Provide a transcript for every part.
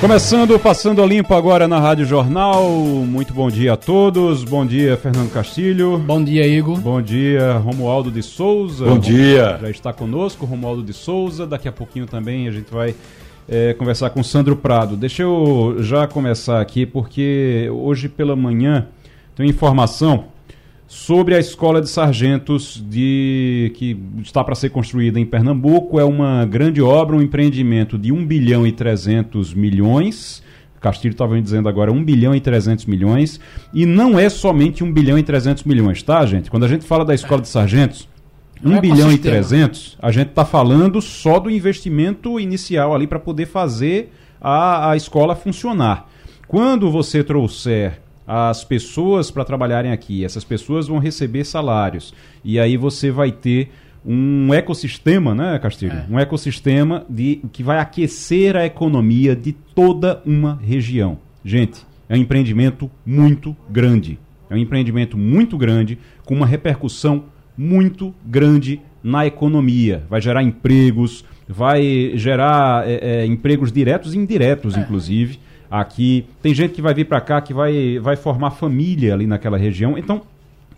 Começando Passando a Limpo agora na Rádio Jornal. Muito bom dia a todos. Bom dia, Fernando Castilho. Bom dia, Igor. Bom dia, Romualdo de Souza. Bom dia. Já está conosco, Romualdo de Souza. Daqui a pouquinho também a gente vai é, conversar com Sandro Prado. Deixa eu já começar aqui, porque hoje pela manhã tem informação sobre a escola de sargentos de que está para ser construída em Pernambuco. É uma grande obra, um empreendimento de 1 bilhão e 300 milhões. Castilho estava dizendo agora 1 bilhão e 300 milhões. E não é somente 1 bilhão e 300 milhões, tá, gente? Quando a gente fala da escola de sargentos, 1 é bilhão e 300, a gente está falando só do investimento inicial ali para poder fazer a, a escola funcionar. Quando você trouxer as pessoas para trabalharem aqui. Essas pessoas vão receber salários. E aí você vai ter um ecossistema, né, Castilho? É. Um ecossistema de, que vai aquecer a economia de toda uma região. Gente, é um empreendimento muito grande. É um empreendimento muito grande, com uma repercussão muito grande na economia. Vai gerar empregos, vai gerar é, é, empregos diretos e indiretos, é. inclusive aqui. Tem gente que vai vir para cá que vai, vai formar família ali naquela região. Então,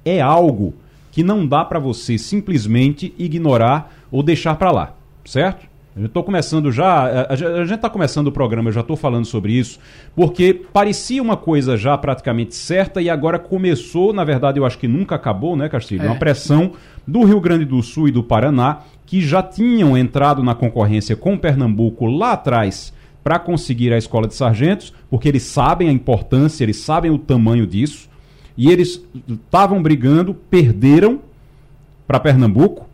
é algo que não dá para você simplesmente ignorar ou deixar para lá, certo? Eu estou começando já, a gente está começando o programa, eu já estou falando sobre isso, porque parecia uma coisa já praticamente certa e agora começou, na verdade eu acho que nunca acabou, né, Castilho? É. Uma pressão do Rio Grande do Sul e do Paraná, que já tinham entrado na concorrência com Pernambuco lá atrás para conseguir a escola de sargentos, porque eles sabem a importância, eles sabem o tamanho disso, e eles estavam brigando, perderam para Pernambuco,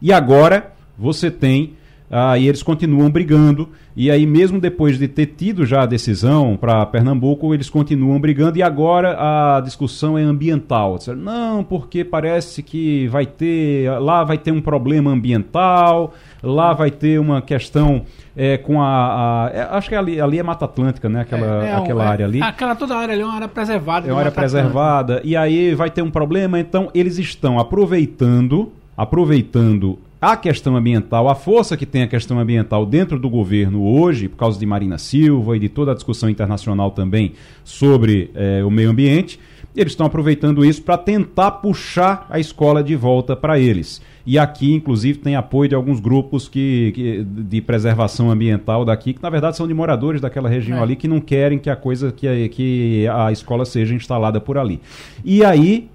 e agora você tem ah, e eles continuam brigando. E aí, mesmo depois de ter tido já a decisão para Pernambuco, eles continuam brigando. E agora a discussão é ambiental. Não, porque parece que vai ter. Lá vai ter um problema ambiental, lá vai ter uma questão é, com a. a é, acho que ali, ali é Mata Atlântica, né? Aquela, é, é aquela é, área ali. Aquela toda a área ali é uma área preservada. É uma área preservada. Atlântica. E aí vai ter um problema. Então, eles estão aproveitando aproveitando a questão ambiental, a força que tem a questão ambiental dentro do governo hoje, por causa de Marina Silva e de toda a discussão internacional também sobre eh, o meio ambiente, eles estão aproveitando isso para tentar puxar a escola de volta para eles. E aqui, inclusive, tem apoio de alguns grupos que, que, de preservação ambiental daqui, que na verdade são de moradores daquela região é. ali que não querem que a coisa, que que a escola seja instalada por ali. E aí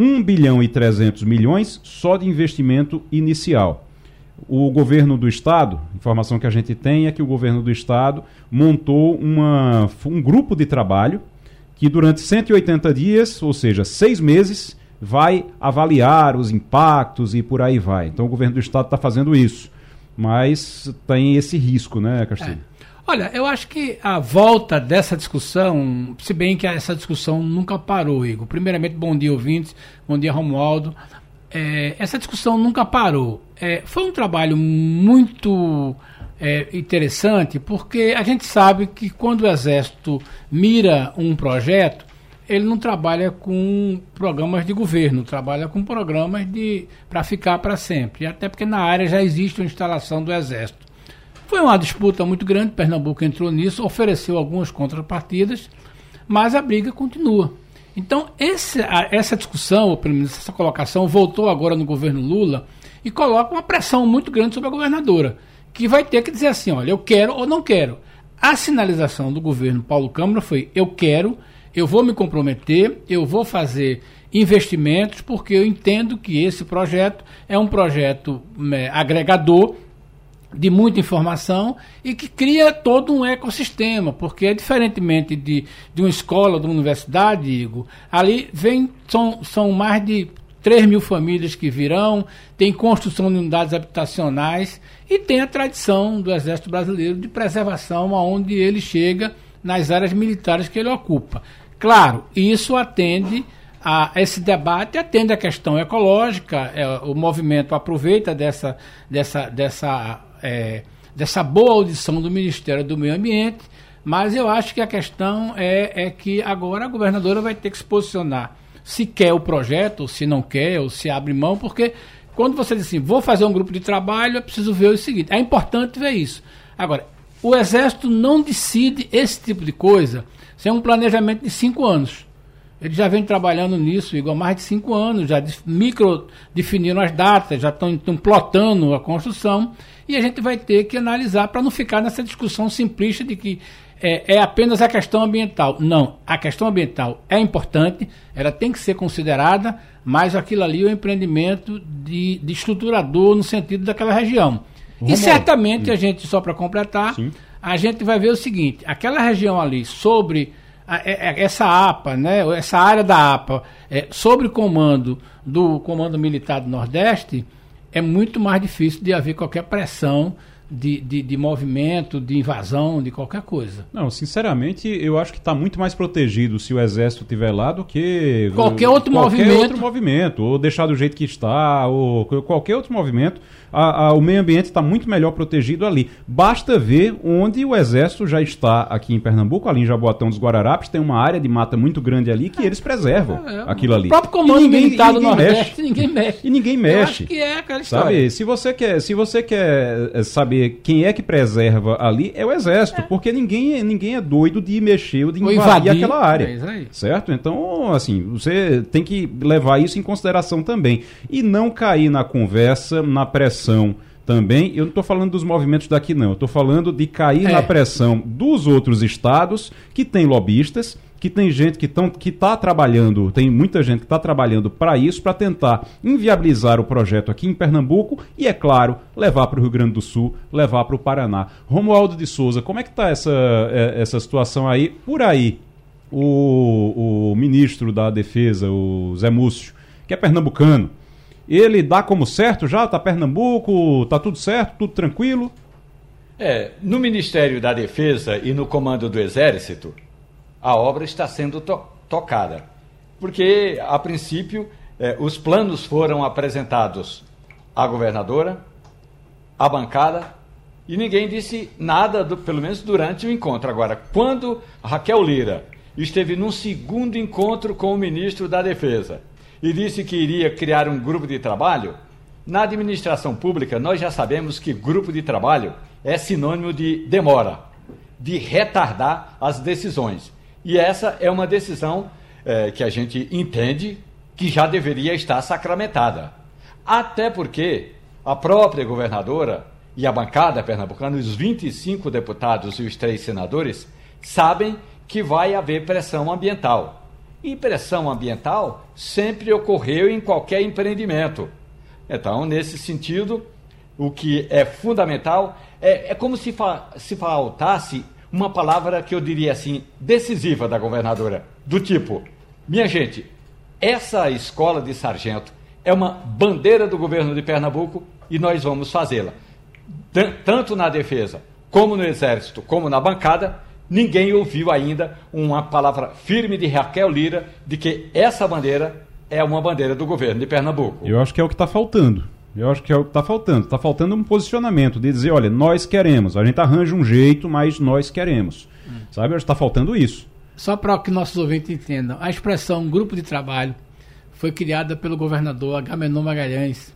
1 bilhão e 300 milhões só de investimento inicial. O governo do estado, informação que a gente tem é que o governo do estado montou uma, um grupo de trabalho que durante 180 dias, ou seja, seis meses, vai avaliar os impactos e por aí vai. Então o governo do estado está fazendo isso. Mas tem esse risco, né, Castilho? É. Olha, eu acho que a volta dessa discussão, se bem que essa discussão nunca parou, Igor. Primeiramente, bom dia, ouvintes. Bom dia, Romualdo. É, essa discussão nunca parou. É, foi um trabalho muito é, interessante, porque a gente sabe que quando o Exército mira um projeto, ele não trabalha com programas de governo, trabalha com programas de para ficar para sempre. Até porque na área já existe uma instalação do Exército. Foi uma disputa muito grande, Pernambuco entrou nisso, ofereceu algumas contrapartidas, mas a briga continua. Então, esse, essa discussão, ou pelo menos essa colocação, voltou agora no governo Lula e coloca uma pressão muito grande sobre a governadora, que vai ter que dizer assim: olha, eu quero ou não quero. A sinalização do governo Paulo Câmara foi: eu quero, eu vou me comprometer, eu vou fazer investimentos, porque eu entendo que esse projeto é um projeto é, agregador de muita informação e que cria todo um ecossistema, porque diferentemente de, de uma escola, de uma universidade, digo, ali vem, são, são mais de 3 mil famílias que virão, tem construção de unidades habitacionais e tem a tradição do Exército Brasileiro de preservação aonde ele chega nas áreas militares que ele ocupa. Claro, isso atende a, esse debate atende à questão ecológica, é, o movimento aproveita dessa, dessa, dessa, é, dessa boa audição do Ministério do Meio Ambiente, mas eu acho que a questão é, é que agora a governadora vai ter que se posicionar se quer o projeto, se não quer, ou se abre mão, porque quando você diz assim, vou fazer um grupo de trabalho, é preciso ver o seguinte. É importante ver isso. Agora, o Exército não decide esse tipo de coisa sem um planejamento de cinco anos. Eles já vem trabalhando nisso, igual mais de cinco anos, já micro definiram as datas, já estão plotando a construção, e a gente vai ter que analisar para não ficar nessa discussão simplista de que é, é, apenas a questão ambiental. Não, a questão ambiental é importante, ela tem que ser considerada, mas aquilo ali é um empreendimento de, de estruturador no sentido daquela região. E certamente hum. a gente, só para completar, Sim. a gente vai ver o seguinte: aquela região ali sobre é, é, essa APA, né, essa área da APA, é, sobre comando do Comando Militar do Nordeste, é muito mais difícil de haver qualquer pressão de, de, de, movimento, de invasão, de qualquer coisa. Não, sinceramente, eu acho que está muito mais protegido se o exército estiver lá do que qualquer outro qualquer movimento. outro movimento, ou deixar do jeito que está, ou qualquer outro movimento a, a, o meio ambiente está muito melhor protegido ali. Basta ver onde o Exército já está aqui em Pernambuco, ali em Jaboatão dos Guararapes, tem uma área de mata muito grande ali que eles preservam é, é, aquilo ali. O próprio comando ninguém, militar do Nordeste, mexe. ninguém mexe. E ninguém mexe. que é aquela história. Sabe, se você quer, se você quer eh, quem é que preserva ali, é o Exército, é. porque ninguém, ninguém é doido de mexer ou de invadir, invadir aquela área. É certo? Então, assim, você tem que levar isso em consideração também. E não cair na conversa, na pressão também. Eu não estou falando dos movimentos daqui, não. Eu estou falando de cair é. na pressão dos outros estados que tem lobistas, que tem gente que está que tá trabalhando, tem muita gente que está trabalhando para isso, para tentar inviabilizar o projeto aqui em Pernambuco e, é claro, levar para o Rio Grande do Sul, levar para o Paraná. Romualdo de Souza, como é que está essa, é, essa situação aí? Por aí, o, o ministro da Defesa, o Zé Múcio, que é pernambucano, ele dá como certo já? Tá Pernambuco, tá tudo certo, tudo tranquilo? É, no Ministério da Defesa e no Comando do Exército, a obra está sendo to tocada. Porque, a princípio, é, os planos foram apresentados à governadora, à bancada, e ninguém disse nada, do, pelo menos durante o encontro. Agora, quando Raquel Lira esteve num segundo encontro com o ministro da Defesa e disse que iria criar um grupo de trabalho, na administração pública nós já sabemos que grupo de trabalho é sinônimo de demora, de retardar as decisões. E essa é uma decisão é, que a gente entende que já deveria estar sacramentada. Até porque a própria governadora e a bancada pernambucana, os 25 deputados e os três senadores, sabem que vai haver pressão ambiental. E pressão ambiental sempre ocorreu em qualquer empreendimento. Então, nesse sentido, o que é fundamental é, é como se, fa se faltasse uma palavra que eu diria assim, decisiva da governadora, do tipo: minha gente, essa escola de sargento é uma bandeira do governo de Pernambuco e nós vamos fazê-la. Tanto na defesa, como no exército, como na bancada, ninguém ouviu ainda uma palavra firme de Raquel Lira de que essa bandeira é uma bandeira do governo de Pernambuco. Eu acho que é o que está faltando. Eu acho que é o que está faltando. Está faltando um posicionamento de dizer, olha, nós queremos. A gente arranja um jeito, mas nós queremos. Hum. Sabe? Está faltando isso. Só para que nossos ouvintes entendam, a expressão grupo de trabalho foi criada pelo governador Agamenon Magalhães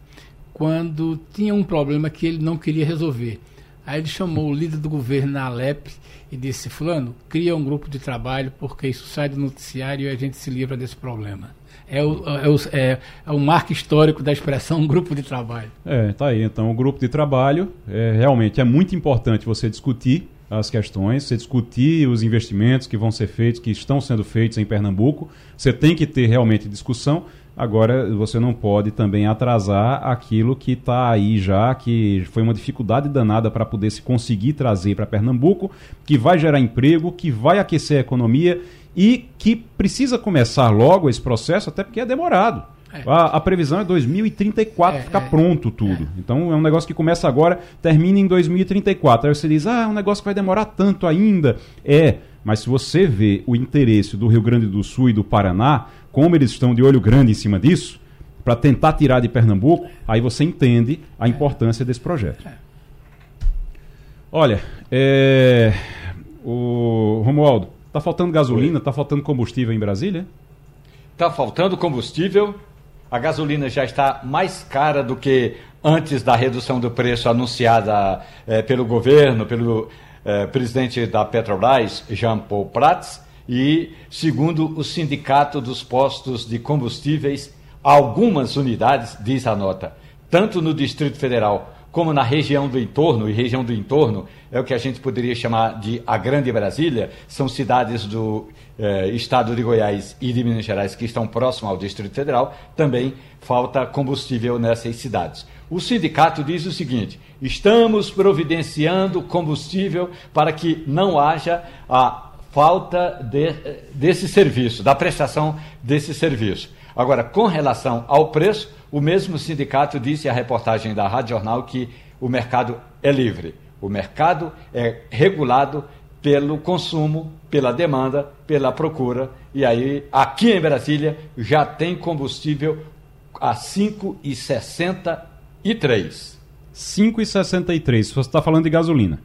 quando tinha um problema que ele não queria resolver. Aí ele chamou o líder do governo na Alep e disse: Fulano, cria um grupo de trabalho porque isso sai do noticiário e a gente se livra desse problema. É o, é o, é, é o marco histórico da expressão grupo de trabalho. É, tá aí. Então, o grupo de trabalho é, realmente é muito importante você discutir as questões, você discutir os investimentos que vão ser feitos, que estão sendo feitos em Pernambuco. Você tem que ter realmente discussão. Agora, você não pode também atrasar aquilo que está aí já, que foi uma dificuldade danada para poder se conseguir trazer para Pernambuco, que vai gerar emprego, que vai aquecer a economia e que precisa começar logo esse processo, até porque é demorado. É. A, a, previsão é 2034 é, ficar é, pronto tudo. É. Então é um negócio que começa agora, termina em 2034. Aí você diz, ah, é um negócio que vai demorar tanto ainda. É, mas se você vê o interesse do Rio Grande do Sul e do Paraná, como eles estão de olho grande em cima disso, para tentar tirar de Pernambuco, aí você entende a importância desse projeto. Olha, é, o Romualdo, tá faltando gasolina, tá faltando combustível em Brasília? Está faltando combustível, a gasolina já está mais cara do que antes da redução do preço anunciada eh, pelo governo, pelo eh, presidente da Petrobras, Jean Paul Prats, e, segundo o Sindicato dos Postos de Combustíveis, algumas unidades, diz a nota, tanto no Distrito Federal como na região do entorno, e região do entorno é o que a gente poderia chamar de a Grande Brasília, são cidades do eh, estado de Goiás e de Minas Gerais que estão próximos ao Distrito Federal, também falta combustível nessas cidades. O sindicato diz o seguinte: estamos providenciando combustível para que não haja a falta de, desse serviço, da prestação desse serviço. Agora, com relação ao preço, o mesmo sindicato disse à reportagem da Rádio Jornal que o mercado é livre. O mercado é regulado pelo consumo, pela demanda, pela procura. E aí, aqui em Brasília, já tem combustível a 5,63. 5,63. Você está falando de gasolina.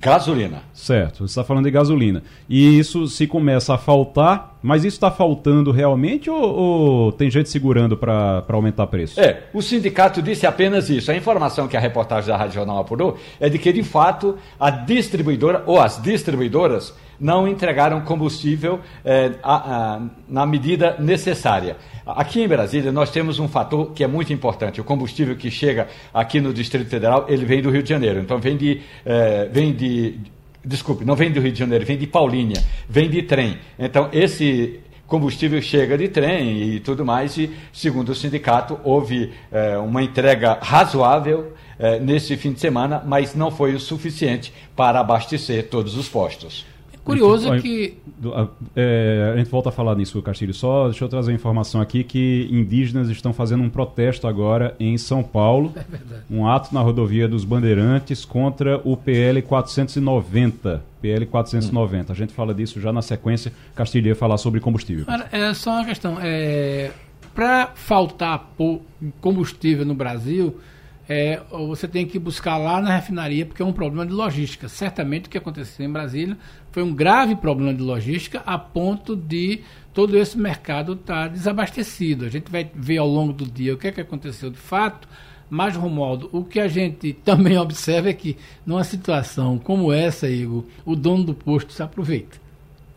Gasolina. Certo, você está falando de gasolina. E isso se começa a faltar, mas isso está faltando realmente ou, ou, tem gente segurando para aumentar preço? É, o sindicato disse apenas isso. A informação que a reportagem da Rádio Jornal apurou é de que, de fato, a distribuidora ou as distribuidoras não entregaram combustível é, a, a, na medida necessária. Aqui em Brasília, nós temos um fator que é muito importante. O combustível que chega aqui no Distrito Federal, ele vem do Rio de Janeiro. Então, vem de, é, vem de desculpe, não vem do Rio de Janeiro, vem de Paulínia, vem de trem. Então, esse combustível chega de trem e tudo mais, e segundo o sindicato, houve é, uma entrega razoável é, nesse fim de semana, mas não foi o suficiente para abastecer todos os postos. Curioso que. É, a gente volta a falar nisso, Castilho. Só deixa eu trazer uma informação aqui que indígenas estão fazendo um protesto agora em São Paulo. É verdade. Um ato na rodovia dos Bandeirantes contra o PL 490. PL 490. Hum. A gente fala disso já na sequência. Castilho ia falar sobre combustível. É só uma questão. É, Para faltar combustível no Brasil é, você tem que buscar lá na refinaria, porque é um problema de logística. Certamente o que aconteceu em Brasília foi um grave problema de logística a ponto de todo esse mercado estar tá desabastecido. A gente vai ver ao longo do dia o que, é que aconteceu de fato, mas, Romualdo, o que a gente também observa é que numa situação como essa, Igor, o dono do posto se aproveita.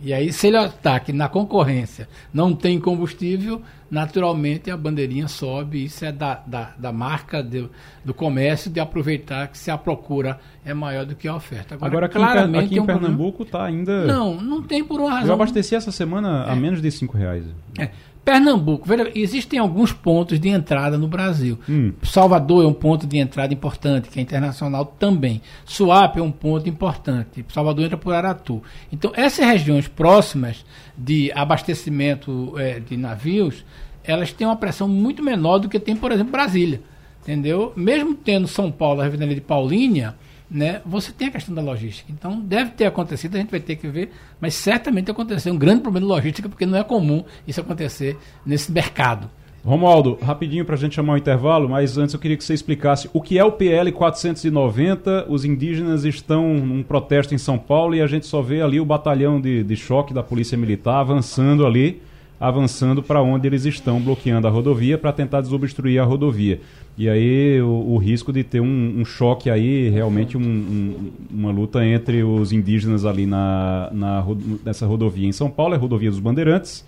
E aí, se ele ataque na concorrência, não tem combustível, naturalmente a bandeirinha sobe. Isso é da, da, da marca de, do comércio de aproveitar que se a procura é maior do que a oferta. Agora, Agora aqui claramente, aqui em, é um Pernambuco está ainda. Não, não tem por uma razão. Eu abasteci essa semana é. a menos de cinco reais. É. Pernambuco, veja, existem alguns pontos de entrada no Brasil. Hum. Salvador é um ponto de entrada importante, que é internacional também. Suape é um ponto importante. Salvador entra por Aratu. Então, essas regiões próximas de abastecimento é, de navios, elas têm uma pressão muito menor do que tem, por exemplo, Brasília. Entendeu? Mesmo tendo São Paulo, a refinaria de Paulínia, né, você tem a questão da logística. Então, deve ter acontecido, a gente vai ter que ver, mas certamente aconteceu um grande problema de logística, porque não é comum isso acontecer nesse mercado. Romualdo, rapidinho para a gente chamar o intervalo, mas antes eu queria que você explicasse o que é o PL 490. Os indígenas estão num protesto em São Paulo e a gente só vê ali o batalhão de, de choque da Polícia Militar avançando ali, avançando para onde eles estão, bloqueando a rodovia para tentar desobstruir a rodovia. E aí o, o risco de ter um, um, choque aí, realmente um, um, uma luta entre os indígenas ali na, na, nessa rodovia em São Paulo, é a rodovia dos Bandeirantes,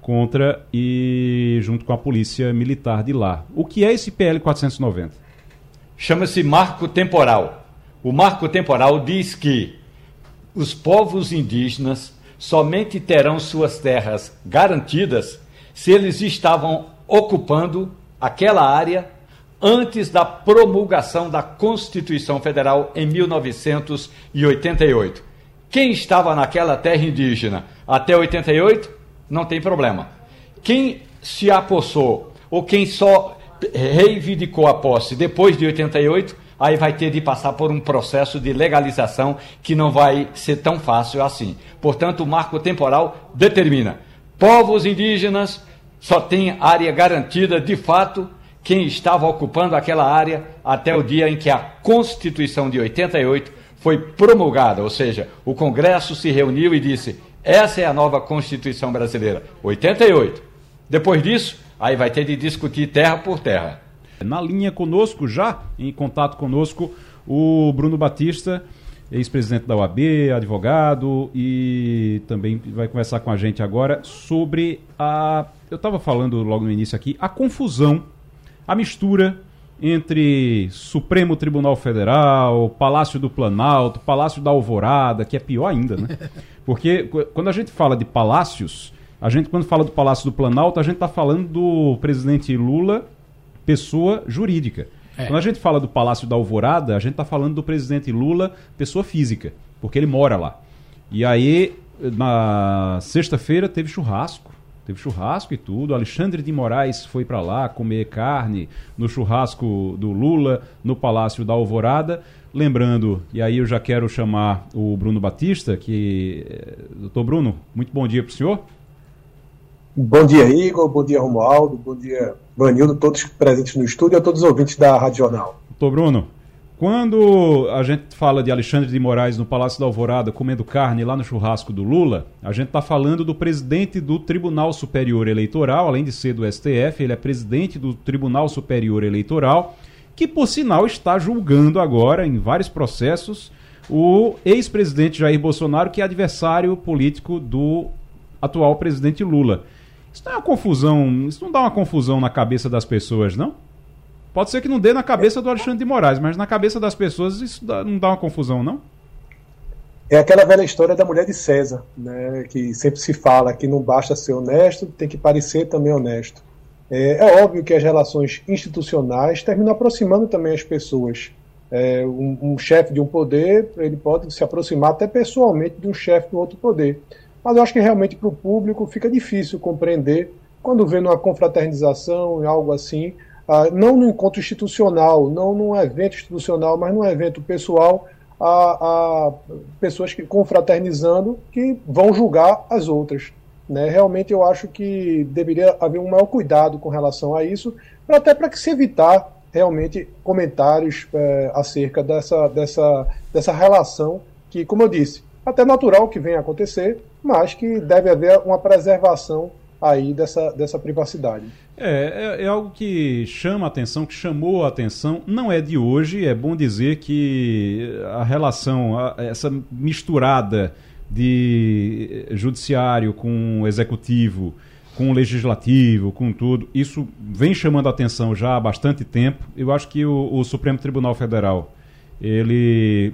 contra e junto com a polícia militar de lá. O que é esse PL 490? Chama-se marco temporal. O marco temporal diz que os povos indígenas somente terão suas terras garantidas se eles estavam ocupando aquela área antes da promulgação da Constituição Federal em 1988. Quem estava naquela terra indígena até 88, não tem problema. Quem se apossou ou quem só reivindicou a posse depois de 88, aí vai ter de passar por um processo de legalização que não vai ser tão fácil assim. Portanto, o marco temporal determina povos indígenas só tem área garantida de fato quem estava ocupando aquela área até o dia em que a Constituição de 88 foi promulgada, ou seja, o Congresso se reuniu e disse: essa é a nova Constituição brasileira, 88. Depois disso, aí vai ter de discutir terra por terra. Na linha conosco, já em contato conosco, o Bruno Batista, ex-presidente da UAB, advogado, e também vai conversar com a gente agora sobre a. Eu estava falando logo no início aqui, a confusão, a mistura entre Supremo Tribunal Federal, Palácio do Planalto, Palácio da Alvorada, que é pior ainda, né? Porque quando a gente fala de palácios, a gente quando fala do Palácio do Planalto, a gente está falando do presidente Lula, pessoa jurídica. É. Quando a gente fala do Palácio da Alvorada, a gente está falando do presidente Lula, pessoa física, porque ele mora lá. E aí, na sexta-feira, teve churrasco Teve churrasco e tudo. Alexandre de Moraes foi para lá comer carne no churrasco do Lula, no Palácio da Alvorada. Lembrando, e aí eu já quero chamar o Bruno Batista, que. Eh, doutor Bruno, muito bom dia para o senhor. Bom dia, Igor. Bom dia, Romualdo. Bom dia, Vanildo, todos presentes no estúdio e a todos os ouvintes da Rádio Jornal. Doutor Bruno, quando a gente fala de Alexandre de Moraes no Palácio da Alvorada comendo carne lá no churrasco do Lula, a gente está falando do presidente do Tribunal Superior Eleitoral, além de ser do STF, ele é presidente do Tribunal Superior Eleitoral, que por sinal está julgando agora em vários processos o ex-presidente Jair Bolsonaro, que é adversário político do atual presidente Lula. Isso não é uma confusão, isso não dá uma confusão na cabeça das pessoas, não? Pode ser que não dê na cabeça do Alexandre de Moraes, mas na cabeça das pessoas isso dá, não dá uma confusão, não? É aquela velha história da mulher de César, né, que sempre se fala que não basta ser honesto, tem que parecer também honesto. É, é óbvio que as relações institucionais terminam aproximando também as pessoas. É, um, um chefe de um poder, ele pode se aproximar até pessoalmente de um chefe do outro poder. Mas eu acho que realmente para o público fica difícil compreender quando vê numa confraternização, algo assim, ah, não no encontro institucional, não num evento institucional, mas num evento pessoal, a, a pessoas que confraternizando que vão julgar as outras. Né? Realmente eu acho que deveria haver um maior cuidado com relação a isso, até para que se evitar realmente comentários é, acerca dessa, dessa, dessa relação que, como eu disse, até natural que venha acontecer, mas que deve haver uma preservação aí dessa, dessa privacidade. É, é, é, algo que chama a atenção, que chamou a atenção, não é de hoje, é bom dizer que a relação, a, essa misturada de judiciário com executivo, com legislativo, com tudo, isso vem chamando a atenção já há bastante tempo. Eu acho que o, o Supremo Tribunal Federal ele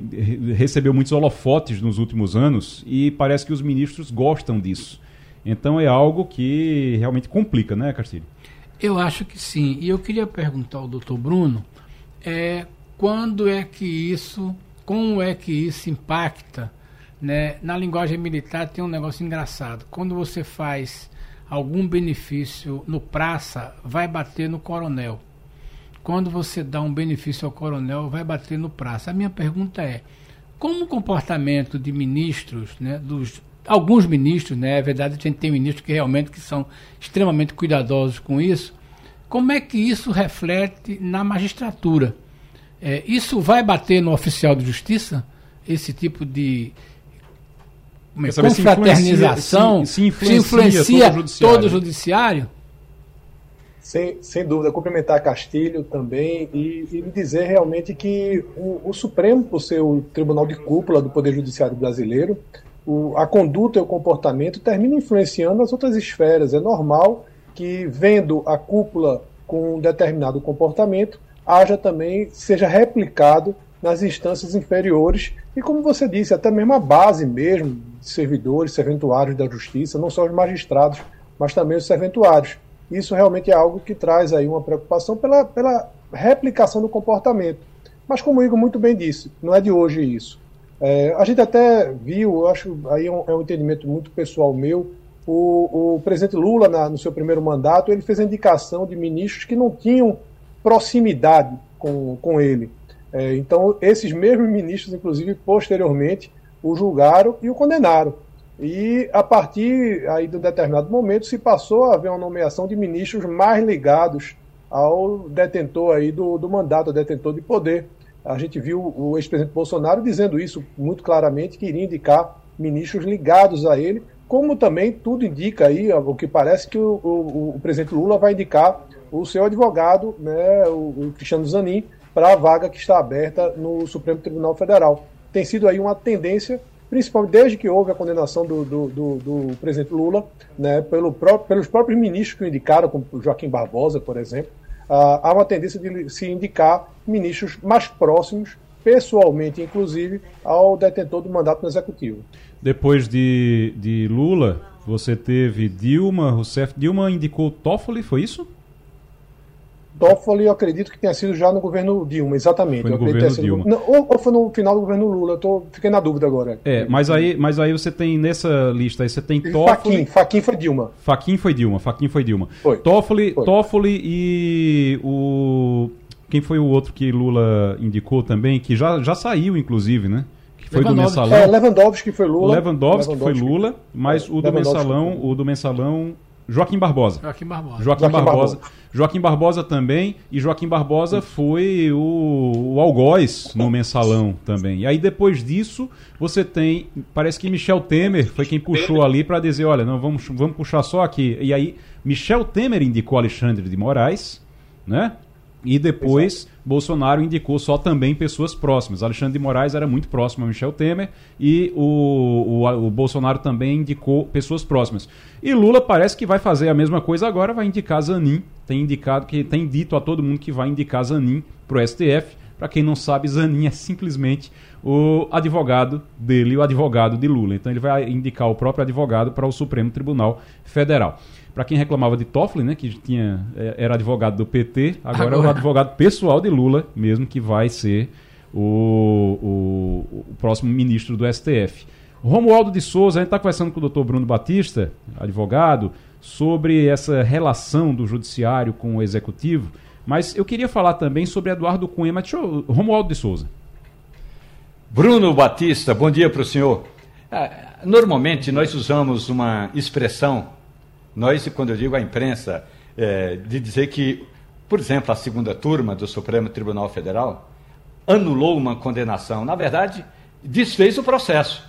recebeu muitos holofotes nos últimos anos e parece que os ministros gostam disso. Então é algo que realmente complica, né, Castilho? Eu acho que sim. E eu queria perguntar ao doutor Bruno é, quando é que isso, como é que isso impacta, né? Na linguagem militar tem um negócio engraçado. Quando você faz algum benefício no praça, vai bater no coronel. Quando você dá um benefício ao coronel, vai bater no praça. A minha pergunta é, como o comportamento de ministros, né, dos alguns ministros, né? É verdade, a gente tem ministros que realmente que são extremamente cuidadosos com isso. Como é que isso reflete na magistratura? É, isso vai bater no oficial de justiça? Esse tipo de é, confraternização se influencia, se influencia, se influencia todo, o judiciário. todo o judiciário? Sem, sem dúvida, cumprimentar Castilho também e, e dizer realmente que o, o Supremo, por ser o tribunal de cúpula do Poder Judiciário brasileiro, o, a conduta e o comportamento termina influenciando as outras esferas. É normal que, vendo a cúpula com um determinado comportamento, haja também, seja replicado nas instâncias inferiores e, como você disse, até mesmo a base mesmo servidores, serventuários da justiça, não só os magistrados, mas também os serventuários. Isso realmente é algo que traz aí uma preocupação pela, pela replicação do comportamento. Mas como o Igor muito bem disse, não é de hoje isso. É, a gente até viu, eu acho aí é um, é um entendimento muito pessoal meu, o, o presidente Lula, na, no seu primeiro mandato, ele fez a indicação de ministros que não tinham proximidade com, com ele. É, então, esses mesmos ministros, inclusive, posteriormente, o julgaram e o condenaram. E a partir aí de um determinado momento se passou a haver uma nomeação de ministros mais ligados ao detentor aí do, do mandato, ao detentor de poder. A gente viu o ex-presidente Bolsonaro dizendo isso muito claramente, que iria indicar ministros ligados a ele, como também tudo indica aí, o que parece que o, o, o presidente Lula vai indicar o seu advogado, né, o, o Cristiano Zanin, para a vaga que está aberta no Supremo Tribunal Federal. Tem sido aí uma tendência, principalmente desde que houve a condenação do, do, do, do presidente Lula, né, pelo pelos próprios ministros que o indicaram, como Joaquim Barbosa, por exemplo, uh, há uma tendência de se indicar ministros mais próximos, pessoalmente, inclusive, ao detentor do mandato no Executivo. Depois de, de Lula, você teve Dilma Rousseff. Dilma indicou Toffoli, foi isso? Toffoli, eu acredito que tenha sido já no governo Dilma, exatamente. Foi no eu governo Dilma. No, ou, ou, foi no final do governo Lula, eu tô, fiquei na dúvida agora. É, mas aí, mas aí você tem nessa lista aí, você tem Toffoli... Faquin, Faquin foi Dilma. Faquin foi Dilma, Faquin foi Dilma. Foi. Toffoli, Foi. Toffoli e o... Quem foi o outro que Lula indicou também, que já, já saiu, inclusive, né? Que foi do Lewandowski. mensalão. É, Lewandowski foi Lula. Lewandowski, foi Lula, mas É, o do Lewandowski mensalão, o do mensalão, Joaquim Barbosa. Joaquim Barbosa. Joaquim, Joaquim Barbosa. Barbosa. Joaquim Barbosa também, e Joaquim Barbosa foi o, o algoz no mensalão também. E aí depois disso, você tem, parece que Michel Temer foi quem puxou ali para dizer, olha, não vamos, vamos puxar só aqui. E aí Michel Temer indicou Alexandre de Moraes, né? E depois Bolsonaro indicou só também pessoas próximas. Alexandre de Moraes era muito próximo a Michel Temer e o, o, o Bolsonaro também indicou pessoas próximas. E Lula parece que vai fazer a mesma coisa agora, vai indicar Zanin. Tem indicado que tem dito a todo mundo que vai indicar Zanin para o STF. Para quem não sabe, Zanin é simplesmente o advogado dele, o advogado de Lula. Então ele vai indicar o próprio advogado para o Supremo Tribunal Federal. Para quem reclamava de Toffoli, né, que tinha, é, era advogado do PT, agora, é o Agora. advogado pessoal de Lula, mesmo que vai ser o, o, o próximo ministro do STF. Romualdo de Souza, a gente está conversando com o doutor Bruno Batista, advogado, sobre essa relação do judiciário com o executivo, mas eu queria falar também sobre Eduardo Cunha, mas deixa eu, Romualdo de Souza. Bruno Batista, bom dia para o senhor. Ah, Normalmente nós usamos uma expressão, nós, quando eu digo a imprensa, é, de dizer que, por exemplo, a segunda turma do Supremo Tribunal Federal anulou uma condenação. Na verdade, desfez o processo.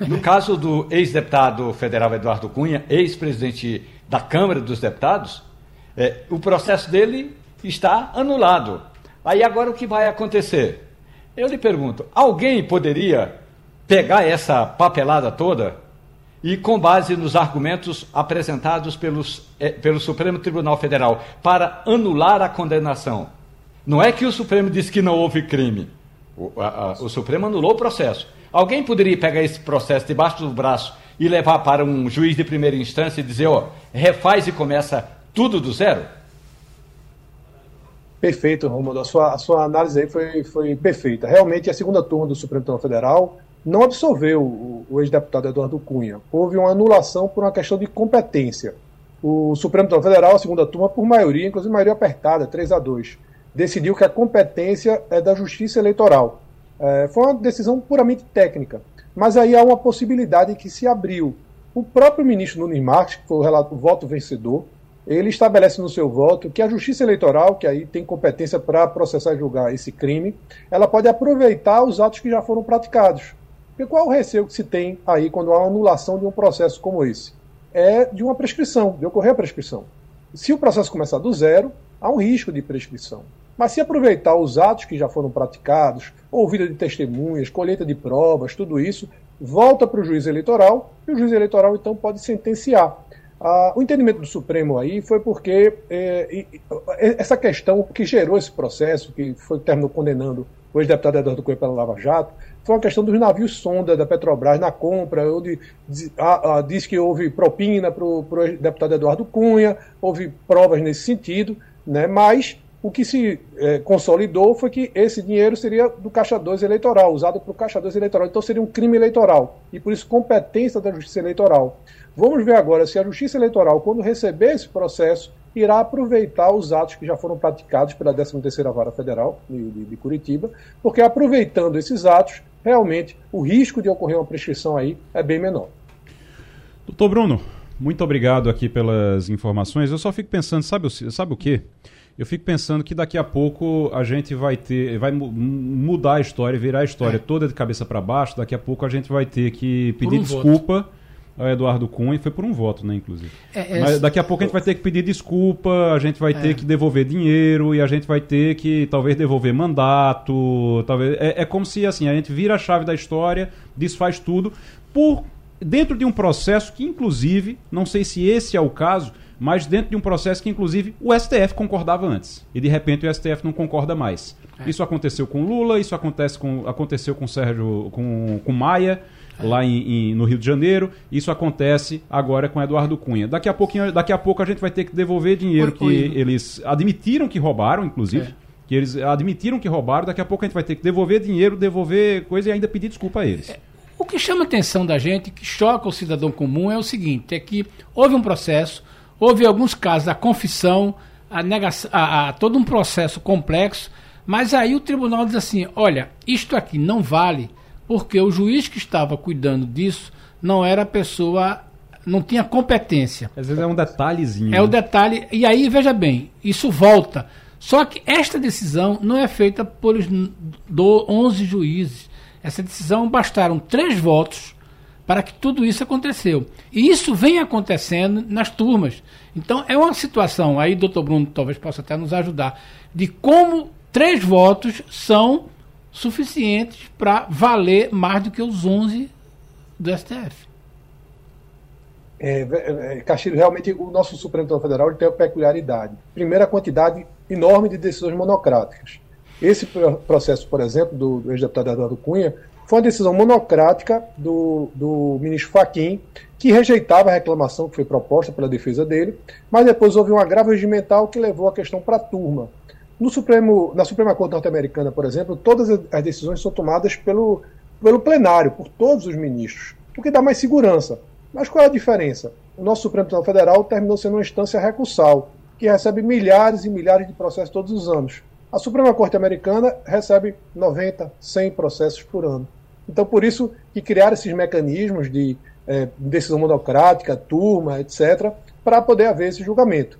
No caso do ex-deputado federal Eduardo Cunha, ex-presidente da Câmara dos Deputados, é, o processo dele está anulado. Aí agora o que vai acontecer? Eu lhe pergunto: alguém poderia pegar essa papelada toda e, com base nos argumentos apresentados pelos, eh, pelo Supremo Tribunal Federal para anular a condenação? Não é que o Supremo disse que não houve crime. O, a- a- o Supremo anulou o processo. Alguém poderia pegar esse processo debaixo do braço e levar para um juiz de primeira instância e dizer, ó, refaz e começa tudo do zero? Perfeito, Romulo. A sua, a sua análise aí foi, foi perfeita. Realmente, a segunda turma do Supremo Tribunal Federal não absolveu o, o ex-deputado Eduardo Cunha. Houve uma anulação por uma questão de competência. O Supremo Tribunal Federal, a segunda turma, por maioria, inclusive maioria apertada, 3 a 2, decidiu que a competência é da Justiça Eleitoral. É, foi uma decisão puramente técnica. Mas aí há uma possibilidade que se abriu. O próprio ministro Nunes Marques, que foi o, relato, o voto vencedor, ele estabelece no seu voto que a Justiça Eleitoral, que aí tem competência para processar e julgar esse crime, ela pode aproveitar os atos que já foram praticados. Porque qual o receio que se tem aí quando há anulação de um processo como esse? É de uma prescrição, de ocorrer a prescrição. Se o processo começar do zero, há um risco de prescrição. Mas se aproveitar os atos que já foram praticados, ouvida de testemunhas, colheita de provas, tudo isso, volta para o juiz eleitoral e o juiz eleitoral então pode sentenciar. Ah, o entendimento do Supremo aí foi porque é, e- e- essa questão que gerou esse processo, que foi terminou condenando o ex-deputado Eduardo Cunha pela Lava Jato, foi uma questão dos navios sonda da Petrobras na compra, onde ah, ah, diz que houve propina para o deputado Eduardo Cunha, houve provas nesse sentido, né, mas o que se eh, consolidou foi que esse dinheiro seria do Caixa 2 eleitoral, usado para o Caixa 2 eleitoral. Então seria um crime eleitoral. E por isso competência da Justiça Eleitoral. Vamos ver agora se a Justiça Eleitoral, quando receber esse processo, irá aproveitar os atos que já foram praticados pela 13ª Vara Federal de, Curitiba, porque aproveitando esses atos, realmente o risco de ocorrer uma prescrição aí é bem menor. Doutor Bruno, muito obrigado aqui pelas informações. Eu só fico pensando, sabe, sabe o quê? Eu fico pensando que daqui a pouco a gente vai ter, vai mudar a história, virar a história é. toda de cabeça para baixo. Daqui a pouco a gente vai ter que pedir um desculpa voto. Ao Eduardo Cunha, foi por um voto, né, inclusive. É, é, Mas daqui a pouco a gente vai ter que pedir desculpa, a gente vai ter é. que devolver dinheiro e a gente vai ter que talvez devolver mandato, talvez é, é como se assim a gente vira a chave da história, desfaz tudo por dentro de um processo que inclusive, não sei se esse é o caso mas dentro de um processo que, inclusive, o STF concordava antes. E de repente o STF não concorda mais. É. Isso aconteceu com Lula, isso acontece com, aconteceu com Sérgio, com, com Maia. Lá em, em, no Rio de Janeiro. Isso acontece agora com Eduardo Cunha. Daqui a, pouquinho, daqui a pouco a gente vai ter que devolver dinheiro que eles admitiram que roubaram, inclusive. É. Que eles admitiram que roubaram, daqui a pouco a gente vai ter que devolver dinheiro, devolver coisa e ainda pedir desculpa a eles. É. O que chama a atenção da gente, que choca o cidadão comum, é o seguinte: é que houve um processo, Houve alguns casos a confissão, a negação, a, a, todo um processo complexo, mas aí o tribunal diz assim: olha, isto aqui não vale, porque o juiz que estava cuidando disso não era a pessoa, não tinha competência. Às vezes é um detalhezinho. É o né? detalhe. E aí, veja bem, isso volta. Só que esta decisão não é feita por 11 juízes. Essa decisão bastaram três votos para que tudo isso aconteceu. E isso vem acontecendo nas turmas. Então é uma situação, aí doutor Bruno talvez possa até nos ajudar, de como três votos são suficientes para valer mais do que os 11 do STF. É, é, Castilho, realmente o nosso Supremo Tribunal Federal tem uma peculiaridade. Primeiro, a quantidade enorme de decisões monocráticas. Esse processo, por exemplo, do, do ex-deputado Eduardo Cunha, foi uma decisão monocrática do, do ministro Faquim, que rejeitava a reclamação que foi proposta pela defesa dele, mas depois houve um agravo regimental que levou a questão para a turma. No Supremo, na Suprema Corte Norte-Americana, por exemplo, todas as decisões são tomadas pelo, pelo plenário, por todos os ministros, o que dá mais segurança. Mas qual é a diferença? O nosso Supremo Tribunal Federal terminou sendo uma instância recursal, que recebe milhares e milhares de processos todos os anos. A Suprema Corte Americana recebe 90, 100 processos por ano. Então, por isso que criaram esses mecanismos de é, decisão monocrática, turma, etc., para poder haver esse julgamento.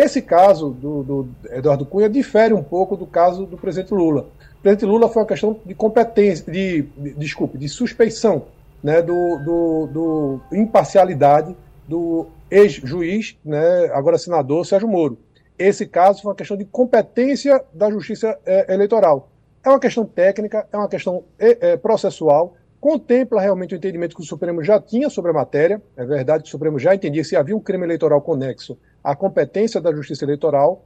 Esse caso do, do, Eduardo Cunha difere um pouco do caso do presidente Lula. O presidente Lula foi uma questão de competência, de, de desculpe, de suspeição, né, do, do, do imparcialidade do ex-juiz, né, agora senador Sérgio Moro. Esse caso foi uma questão de competência da justiça é, eleitoral. É uma questão técnica, é uma questão é, é, processual, contempla realmente o entendimento que o Supremo já tinha sobre a matéria. É verdade que o Supremo já entendia se havia um crime eleitoral conexo à competência da Justiça Eleitoral.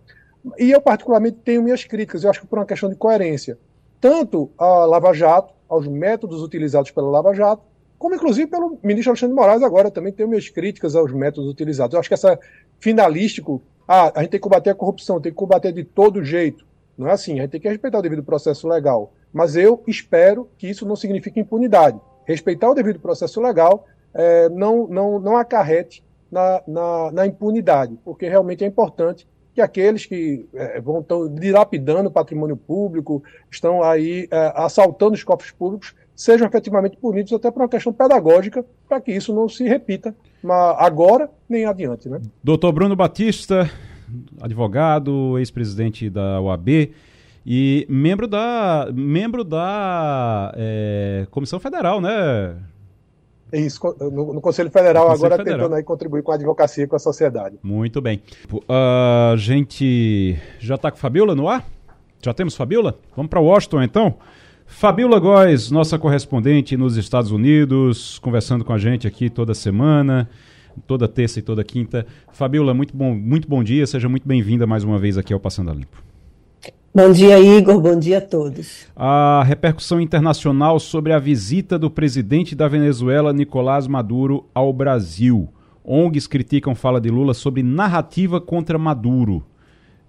E eu, particularmente, tenho minhas críticas, eu acho que por uma questão de coerência, tanto à Lava Jato, aos métodos utilizados pela Lava Jato, como inclusive pelo ministro Alexandre Moraes agora, também tenho minhas críticas aos métodos utilizados. Eu acho que essa finalístico, ah, a gente tem que combater a corrupção, tem que combater de todo jeito, não é assim, a gente tem que respeitar o devido processo legal. Mas eu espero que isso não signifique impunidade. Respeitar o devido processo legal é, não, não, não acarrete na, na, na, impunidade, porque realmente é importante que aqueles que é, vão estão dilapidando o patrimônio público, estão aí é, assaltando os cofres públicos, sejam efetivamente punidos até por uma questão pedagógica, para que isso não se repita agora nem adiante. Né? Doutor Bruno Batista, advogado, ex-presidente da OAB e membro da membro da é, Comissão Federal, né? Isso, no, no Conselho Federal, Conselho agora Federal. tentando aí contribuir com a advocacia e com a sociedade. Muito bem. A gente já está com Fabiola no ar? Já temos Fabiola? Vamos para Washington então? Fabiola Góes, nossa correspondente nos Estados Unidos, conversando com a gente aqui toda semana toda terça e toda quinta. Fabiola, muito bom, muito bom dia, seja muito bem-vinda mais uma vez aqui ao Passando a Limpo. Bom dia, Igor. Bom dia a todos. A repercussão internacional sobre a visita do presidente da Venezuela, Nicolás Maduro, ao Brasil. ONGs criticam fala de Lula sobre narrativa contra Maduro.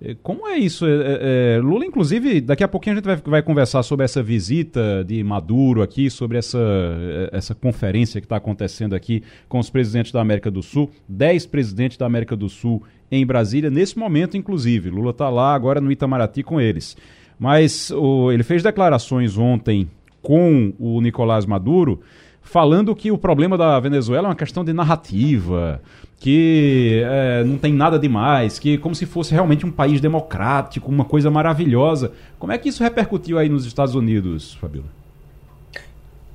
É, como é isso? É, é, é, Lula, inclusive, daqui a pouquinho a gente vai, vai, conversar sobre essa visita de Maduro aqui, sobre essa, é, essa conferência que está acontecendo aqui com os presidentes da América do Sul, dez presidentes da América do Sul em Brasília, nesse momento, inclusive. Lula está lá agora no Itamaraty com eles. Mas o, ele fez declarações ontem com o Nicolás Maduro falando que o problema da Venezuela é uma questão de narrativa, que é, não tem nada demais, que como se fosse realmente um país democrático, uma coisa maravilhosa. Como é que isso repercutiu aí nos Estados Unidos, Fabíola?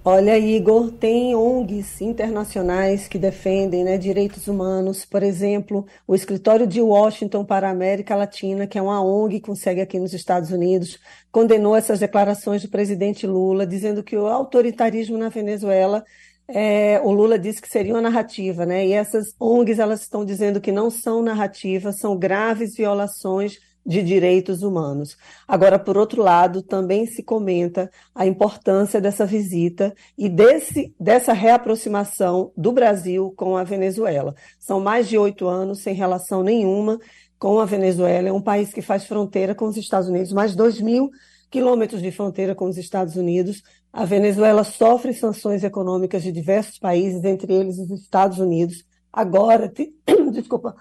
Olha, Igor, tem ONGs internacionais que defendem né, direitos humanos. Por exemplo, o Escritório de Washington para a América Latina, que é uma ONG que segue aqui nos Estados Unidos, condenou essas declarações do presidente Lula, dizendo que o autoritarismo na Venezuela, é, o Lula disse que seria uma narrativa, né? E essas ONGs elas estão dizendo que não são narrativas, são graves violações de direitos humanos. Agora, por outro lado, também se comenta a importância dessa visita e desse, dessa reaproximação do Brasil com a Venezuela. São mais de oito anos sem relação nenhuma com a Venezuela. É um país que faz fronteira com os Estados Unidos, mais de 2 mil quilômetros de fronteira com os Estados Unidos. A Venezuela sofre sanções econômicas de diversos países, entre eles os Estados Unidos. Agora, de, desculpa,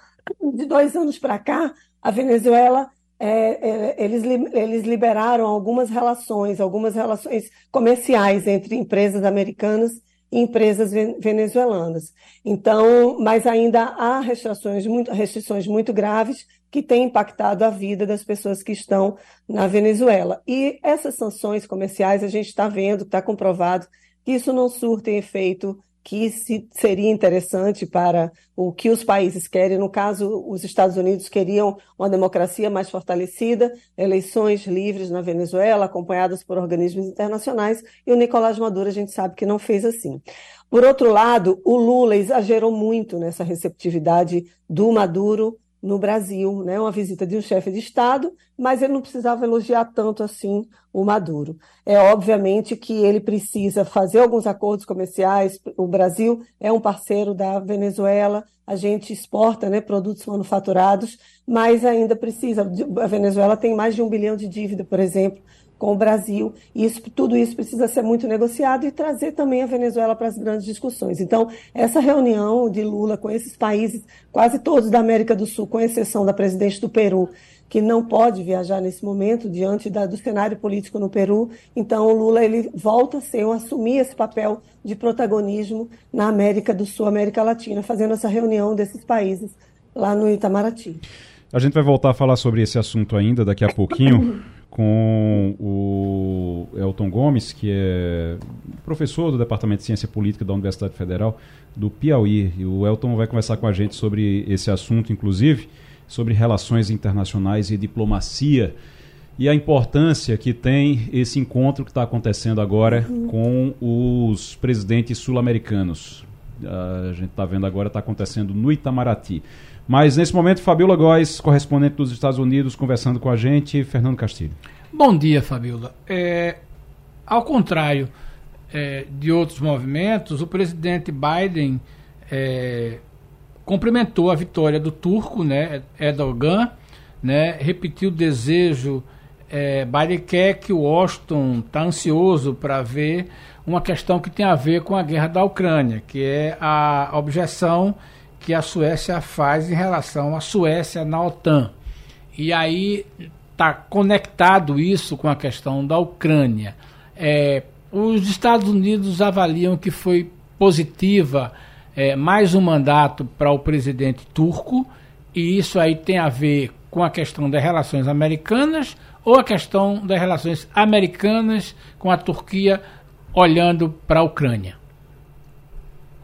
de dois anos para cá, a Venezuela, é, é, eles, eles liberaram algumas relações, algumas relações comerciais entre empresas americanas e empresas venezuelanas. Então, mas ainda há restrições muito, restrições muito graves que têm impactado a vida das pessoas que estão na Venezuela. E essas sanções comerciais, a gente está vendo, está comprovado que isso não surte efeito que se, seria interessante para o que os países querem. No caso, os Estados Unidos queriam uma democracia mais fortalecida, eleições livres na Venezuela, acompanhadas por organismos internacionais, e o Nicolás Maduro a gente sabe que não fez assim. Por outro lado, o Lula exagerou muito nessa receptividade do Maduro no Brasil, né? Uma visita de um chefe de Estado, mas ele não precisava elogiar tanto assim o Maduro. É obviamente que ele precisa fazer alguns acordos comerciais. O Brasil é um parceiro da Venezuela, a gente exporta né, produtos manufaturados, mas ainda precisa. A Venezuela tem mais de um bilhão de dívida, por exemplo, com o Brasil. E isso, tudo isso precisa ser muito negociado e trazer também a Venezuela para as grandes discussões. Então, essa reunião de Lula com esses países, quase todos da América do Sul, com exceção da presidente do Peru, que não pode viajar nesse momento diante da, do cenário político no Peru. Então, o Lula ele volta a ser, assumir esse papel de protagonismo na América do Sul, América Latina, fazendo essa reunião desses países lá no Itamaraty. A gente vai voltar a falar sobre esse assunto ainda daqui a pouquinho. com o Elton Gomes, que é professor do Departamento de Ciência Política da Universidade Federal do Piauí. E o Elton vai conversar com a gente sobre esse assunto, inclusive, sobre relações internacionais e diplomacia e a importância que tem esse encontro que está acontecendo agora uhum. com os presidentes sul-americanos. A gente está vendo agora, está acontecendo no Itamaraty. Mas nesse momento, Fabiola Góes, correspondente dos Estados Unidos, conversando com a gente, Fernando Castilho. Bom dia, Fabiola. É, ao contrário é, de outros movimentos, o presidente Biden é, cumprimentou a vitória do turco, né, Erdogan, né, repetiu o desejo. É, Biden quer que o Washington está ansioso para ver uma questão que tem a ver com a guerra da Ucrânia, que é a objeção que a Suécia faz em relação à Suécia na OTAN. E aí está conectado isso com a questão da Ucrânia. É, os Estados Unidos avaliam que foi positiva é, mais um mandato para o presidente turco, e isso aí tem a ver com a questão das relações americanas ou a questão das relações americanas com a Turquia olhando para a Ucrânia.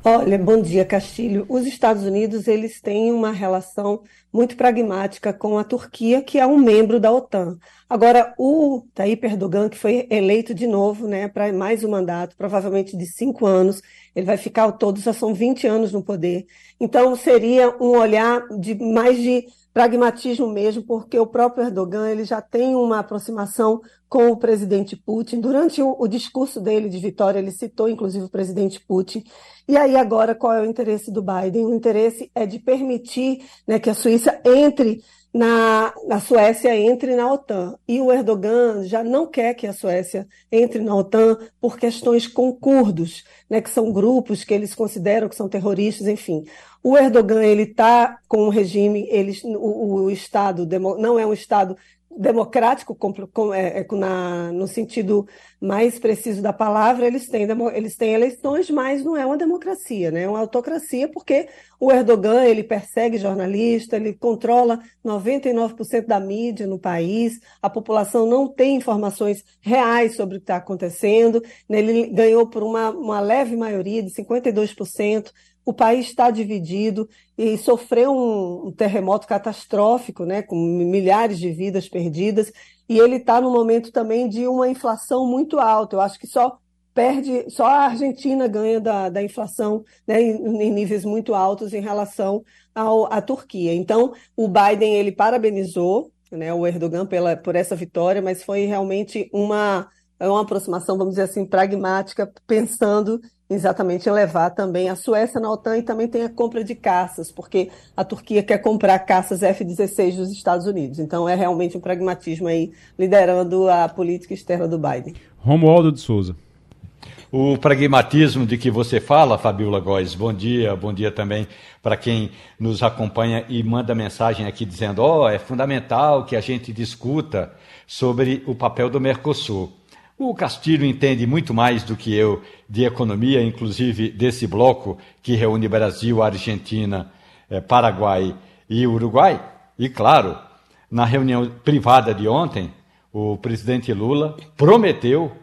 Olha, bom dia, Castilho. Os Estados Unidos eles têm uma relação muito pragmática com a Turquia, que é um membro da OTAN. Agora, o Tayyip Erdogan, que foi eleito de novo né, para mais um mandato, provavelmente de cinco anos, ele vai ficar todos, já são 20 anos no poder. Então, seria um olhar de mais de pragmatismo mesmo, porque o próprio Erdogan ele já tem uma aproximação com o presidente Putin. Durante o, o, discurso dele de vitória, ele citou inclusive o presidente Putin. E aí agora qual é o interesse do Biden? O interesse é de permitir né, que a Suíça entre na, na Suécia entre na OTAN. E o Erdogan já não quer que a Suécia entre na OTAN por questões com curdos, né, que são grupos que eles consideram que são terroristas, enfim. O Erdogan ele está com o regime, ele, o, o Estado não é um Estado democrático com, com, é, é, na, no sentido mais preciso da palavra, eles têm, eles têm eleições, mas não é uma democracia, né? é uma autocracia, porque o Erdogan ele persegue jornalista, ele controla 99% da mídia no país, a população não tem informações reais sobre o que está acontecendo, né? ele ganhou por uma, uma leve maioria de 52%, o país está dividido e sofreu um, um terremoto catastrófico, né, com milhares de vidas perdidas, e ele está no momento também de uma inflação muito alta. Eu acho que só perde, só a Argentina ganha da, da inflação né, em, em, níveis muito altos em relação ao, à Turquia. Então, o Biden ele parabenizou né, o Erdogan pela, por essa vitória, mas foi realmente uma, uma aproximação, vamos dizer assim, pragmática, pensando exatamente levar também a Suécia na OTAN e também tem a compra de caças, porque a Turquia quer comprar caças F-16 dos Estados Unidos. Então é realmente um pragmatismo aí liderando a política externa do Biden. Romualdo de Souza. O pragmatismo de que você fala, Fabiola Góes, bom dia, bom dia também para quem nos acompanha e manda mensagem aqui dizendo: ó, oh, é fundamental que a gente discuta sobre o papel do Mercosul. O Castilho entende muito mais do que eu de economia, inclusive desse bloco que reúne Brasil, Argentina, eh, Paraguai e Uruguai. E, claro, na reunião privada de ontem, o presidente Lula prometeu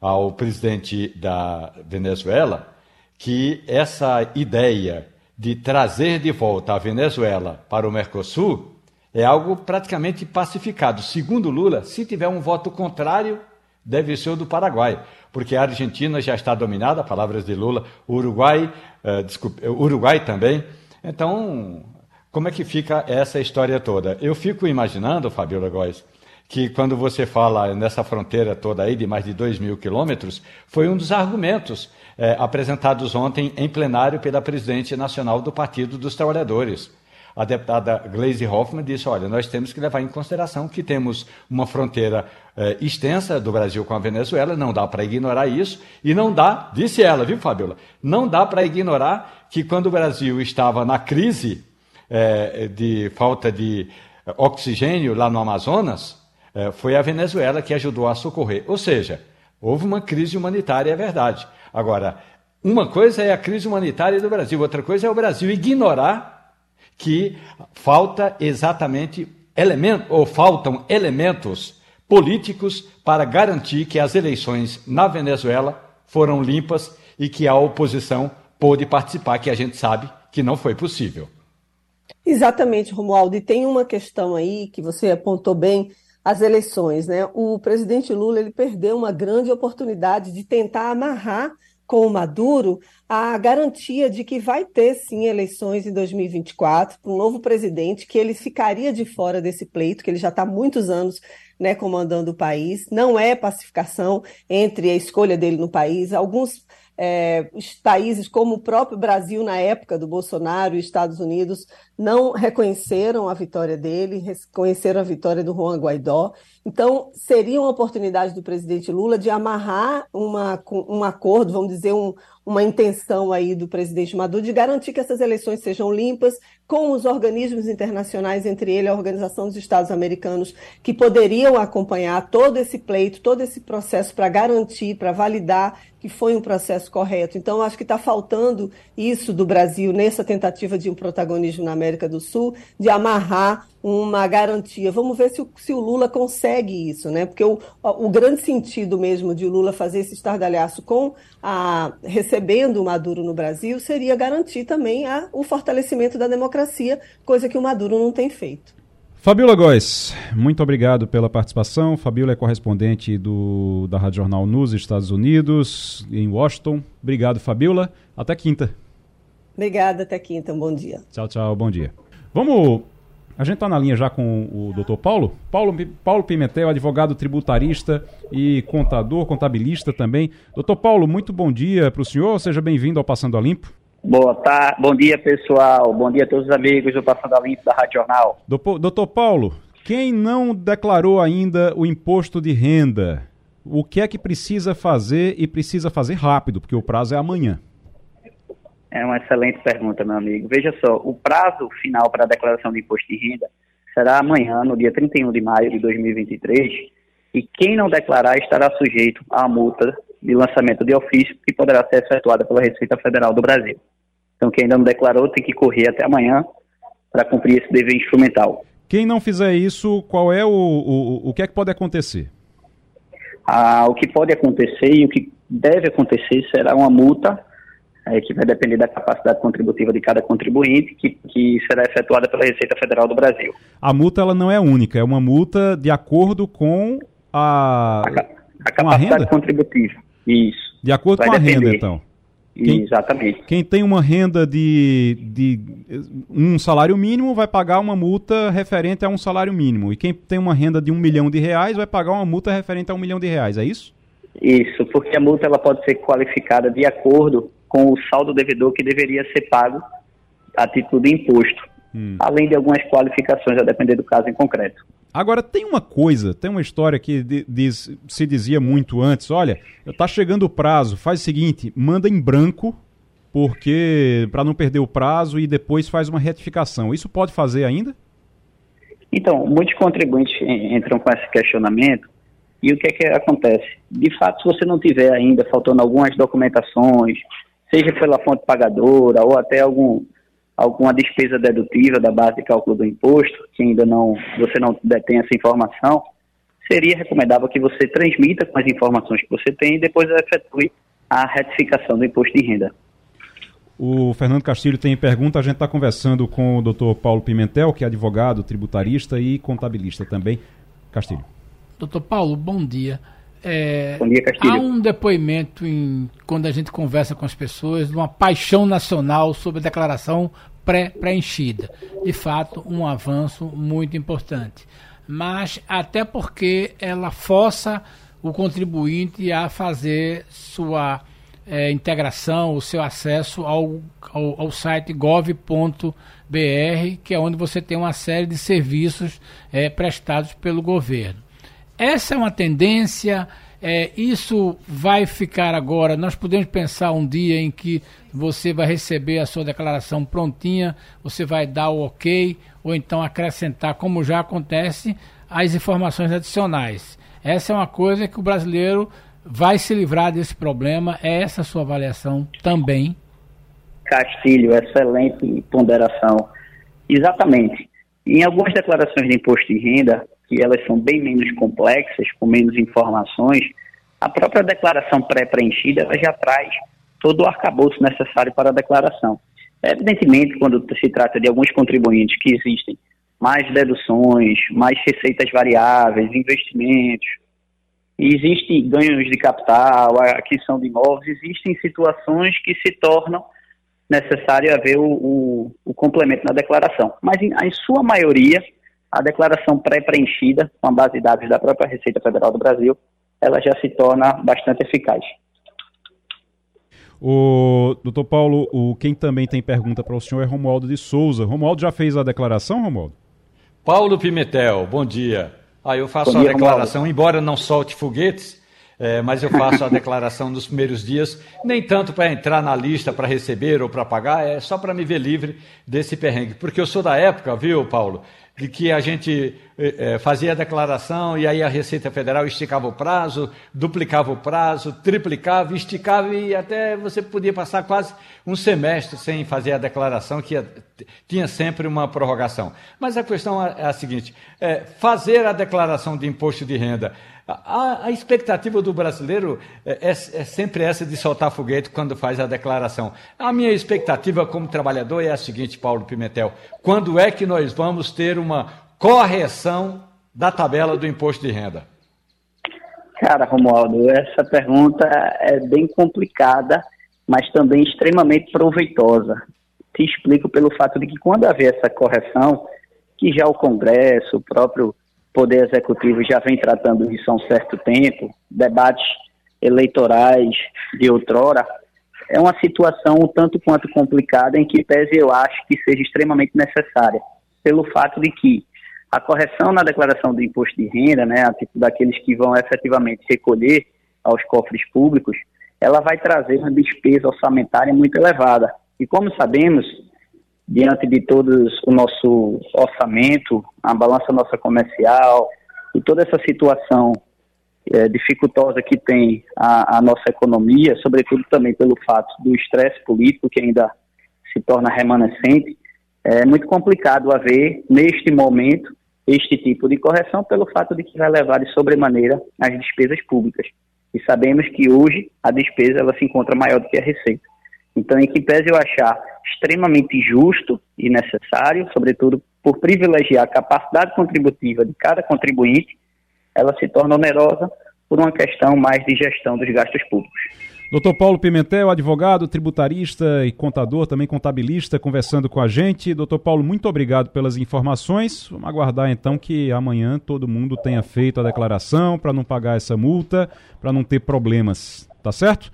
ao presidente da Venezuela que essa ideia de trazer de volta a Venezuela para o Mercosul é algo praticamente pacificado. Segundo Lula, se tiver um voto contrário, deve ser o do Paraguai, porque a Argentina já está dominada, palavras de Lula, Uruguai, uh, Uruguai também. Então, como é que fica essa história toda? Eu fico imaginando, Fabiola Góes, que quando você fala nessa fronteira toda aí de mais de 2 mil quilômetros, foi um dos argumentos eh, apresentados ontem em plenário pela presidente nacional do Partido dos Trabalhadores a deputada Gleisi Hoffmann disse: olha, nós temos que levar em consideração que temos uma fronteira eh, extensa do Brasil com a Venezuela, não dá para ignorar isso, e não dá, disse ela, viu, Fabiola? Não dá para ignorar que quando o Brasil estava na crise eh, de falta de oxigênio lá no Amazonas, eh, foi a Venezuela que ajudou a socorrer. Ou seja, houve uma crise humanitária, é verdade. Agora, uma coisa é a crise humanitária do Brasil, outra coisa é o Brasil ignorar que falta exatamente elementos, ou faltam elementos políticos para garantir que as eleições na Venezuela foram limpas e que a oposição pôde participar, que a gente sabe que não foi possível. Exatamente, Romualdo. E tem uma questão aí que você apontou bem, as eleições, né? O presidente Lula ele perdeu uma grande oportunidade de tentar amarrar com o Maduro a garantia de que vai ter sim eleições em 2024 para um novo presidente, que ele ficaria de fora desse pleito, que ele já está muitos anos né, comandando o país. Não é pacificação entre a escolha dele no país. Alguns é, os países como o próprio Brasil na época do Bolsonaro e Estados Unidos não reconheceram a vitória dele, reconheceram a vitória do Juan Guaidó. Então, seria uma oportunidade do presidente Lula de amarrar uma, um acordo, vamos dizer, um, uma intenção aí do presidente Maduro de garantir que essas eleições sejam limpas, com os organismos internacionais, entre eles a Organização dos Estados Americanos, que poderiam acompanhar todo esse pleito, todo esse processo para garantir, para validar que foi um processo correto. Então, acho que está faltando isso do Brasil nessa tentativa de um protagonismo na América do Sul, de amarrar uma garantia. Vamos ver se o, se o Lula consegue isso, né? Porque o, o grande sentido mesmo de Lula fazer esse estardalhaço com a recebendo o Maduro no Brasil seria garantir também a, o fortalecimento da democracia, coisa que o Maduro não tem feito. Fabiola Góes, muito obrigado pela participação. Fabiola é correspondente do, da Rádio Jornal nos Estados Unidos, em Washington. Obrigado, Fabiola. Até quinta. Obrigada, até quinta. Um bom dia. Tchau, tchau. Bom dia. Vamos a gente está na linha já com o doutor Paulo. Paulo. Paulo Pimentel, advogado tributarista e contador, contabilista também. Doutor Paulo, muito bom dia para o senhor. Seja bem-vindo ao Passando a Limpo. Boa tarde, bom dia pessoal, bom dia a todos os amigos do Passando a Limpo da Rádio Jornal. Doutor Paulo, quem não declarou ainda o imposto de renda, o que é que precisa fazer e precisa fazer rápido, porque o prazo é amanhã? É uma excelente pergunta, meu amigo. Veja só, o prazo final para a declaração de imposto de renda será amanhã, no dia 31 de maio de 2023, e quem não declarar estará sujeito à multa de lançamento de ofício que poderá ser efetuada pela Receita Federal do Brasil. Então, quem ainda não declarou tem que correr até amanhã para cumprir esse dever instrumental. Quem não fizer isso, qual é o, o, o que é que pode acontecer? Ah, o que pode acontecer e o que deve acontecer será uma multa é, que vai depender da capacidade contributiva de cada contribuinte, que, que será efetuada pela Receita Federal do Brasil. A multa ela não é única, é uma multa de acordo com a, a, a capacidade a contributiva. Isso. De acordo vai com a renda, então. Quem, Exatamente. Quem tem uma renda de, de um salário mínimo vai pagar uma multa referente a um salário mínimo. E quem tem uma renda de um milhão de reais vai pagar uma multa referente a um milhão de reais, é isso? Isso, porque a multa ela pode ser qualificada de acordo com o saldo devedor que deveria ser pago a título de imposto. Hum. Além de algumas qualificações, a depender do caso em concreto. Agora, tem uma coisa, tem uma história que diz, se dizia muito antes: olha, está chegando o prazo, faz o seguinte, manda em branco, porque para não perder o prazo e depois faz uma retificação. Isso pode fazer ainda? Então, muitos contribuintes entram com esse questionamento e o que é que acontece? De fato, se você não tiver ainda faltando algumas documentações, seja pela fonte pagadora ou até algum alguma despesa dedutível da base de cálculo do imposto, que ainda não você não detém essa informação, seria recomendável que você transmita com as informações que você tem e depois efetue a retificação do imposto de renda. O Fernando Castilho tem pergunta. A gente está conversando com o doutor Paulo Pimentel, que é advogado, tributarista e contabilista também. Castilho. Doutor Paulo, bom dia. É, Bom dia, Castilho. Há um depoimento em, quando a gente conversa com as pessoas, de uma paixão nacional sobre a declaração pré-preenchida. De fato, um avanço muito importante. Mas até porque ela força o contribuinte a fazer sua é, integração, o seu acesso ao, ao, ao site gov.br, que é onde você tem uma série de serviços é, prestados pelo governo. Essa é uma tendência, é, isso vai ficar agora. Nós podemos pensar um dia em que você vai receber a sua declaração prontinha, você vai dar o ok, ou então acrescentar, como já acontece, as informações adicionais. Essa é uma coisa que o brasileiro vai se livrar desse problema. É essa a sua avaliação também? Castilho, excelente ponderação. Exatamente. Em algumas declarações de imposto de renda, que elas são bem menos complexas, com menos informações, a própria declaração pré-preenchida já traz todo o arcabouço necessário para a declaração. Evidentemente, quando se trata de alguns contribuintes que existem mais deduções, mais receitas variáveis, investimentos, existem ganhos de capital, aquisição de imóveis, existem situações que se tornam necessário haver o, o, o complemento na declaração. Mas, em, em sua maioria, a declaração pré-preenchida, com a base de dados da própria Receita Federal do Brasil, ela já se torna bastante eficaz. O doutor Paulo, o, quem também tem pergunta para o senhor é Romualdo de Souza. Romualdo já fez a declaração, Romualdo? Paulo Pimentel, bom dia. Ah, eu faço dia, a declaração, Romualdo. embora não solte foguetes, é, mas eu faço a declaração nos primeiros dias, nem tanto para entrar na lista para receber ou para pagar, é só para me ver livre desse perrengue. Porque eu sou da época, viu, Paulo, de que a gente é, fazia a declaração e aí a Receita Federal esticava o prazo, duplicava o prazo, triplicava, esticava e até você podia passar quase um semestre sem fazer a declaração, que tinha sempre uma prorrogação. Mas a questão é a seguinte: é, fazer a declaração de imposto de renda a, a, expectativa do brasileiro é, é, é, sempre essa de soltar foguete quando faz a declaração. A minha expectativa como trabalhador é a seguinte, Paulo Pimentel: quando é que nós vamos ter uma correção da tabela do imposto de renda? Cara, Romualdo, essa pergunta é bem complicada, mas também extremamente proveitosa. Te explico pelo fato de que quando haver essa correção, que já o Congresso, o próprio Poder Executivo já vem tratando isso há um certo tempo, debates eleitorais de outrora, é uma situação um tanto quanto complicada em que pese eu acho que seja extremamente necessária, pelo fato de que a correção na declaração do imposto de renda, né, a tipo daqueles que vão efetivamente recolher aos cofres públicos, ela vai trazer uma despesa orçamentária muito elevada. E como sabemos, diante de todo o nosso orçamento, a balança nossa comercial e toda essa situação é, dificultosa que tem a, a, nossa economia, sobretudo também pelo fato do estresse político que ainda se torna remanescente, é muito complicado haver, neste momento, este tipo de correção pelo fato de que vai levar de sobremaneira as despesas públicas. E sabemos que hoje a despesa ela se encontra maior do que a receita. Então, em que pese eu achar extremamente justo e necessário, sobretudo por privilegiar a capacidade contributiva de cada contribuinte, ela se torna onerosa por uma questão mais de gestão dos gastos públicos. Doutor Paulo Pimentel, advogado, tributarista e contador, também contabilista, conversando com a gente. Doutor Paulo, muito obrigado pelas informações. Vamos aguardar então que amanhã todo mundo tenha feito a declaração para não pagar essa multa, para não ter problemas. Tá certo?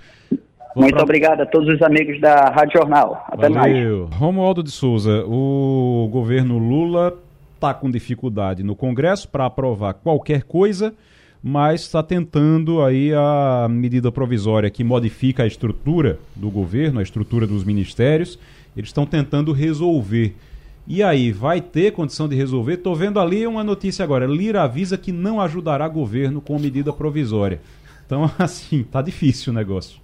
Muito pra... obrigado a todos os amigos da Rádio Jornal. Até Valeu. mais. Romualdo de Souza, o governo Lula está com dificuldade no Congresso para aprovar qualquer coisa mas está tentando aí a medida provisória que modifica a estrutura do governo, a estrutura dos ministérios. Eles estão tentando resolver. E aí, vai ter condição de resolver? Estou vendo ali uma notícia agora. Lira avisa que não ajudará governo com medida provisória. Então, assim, tá difícil o negócio.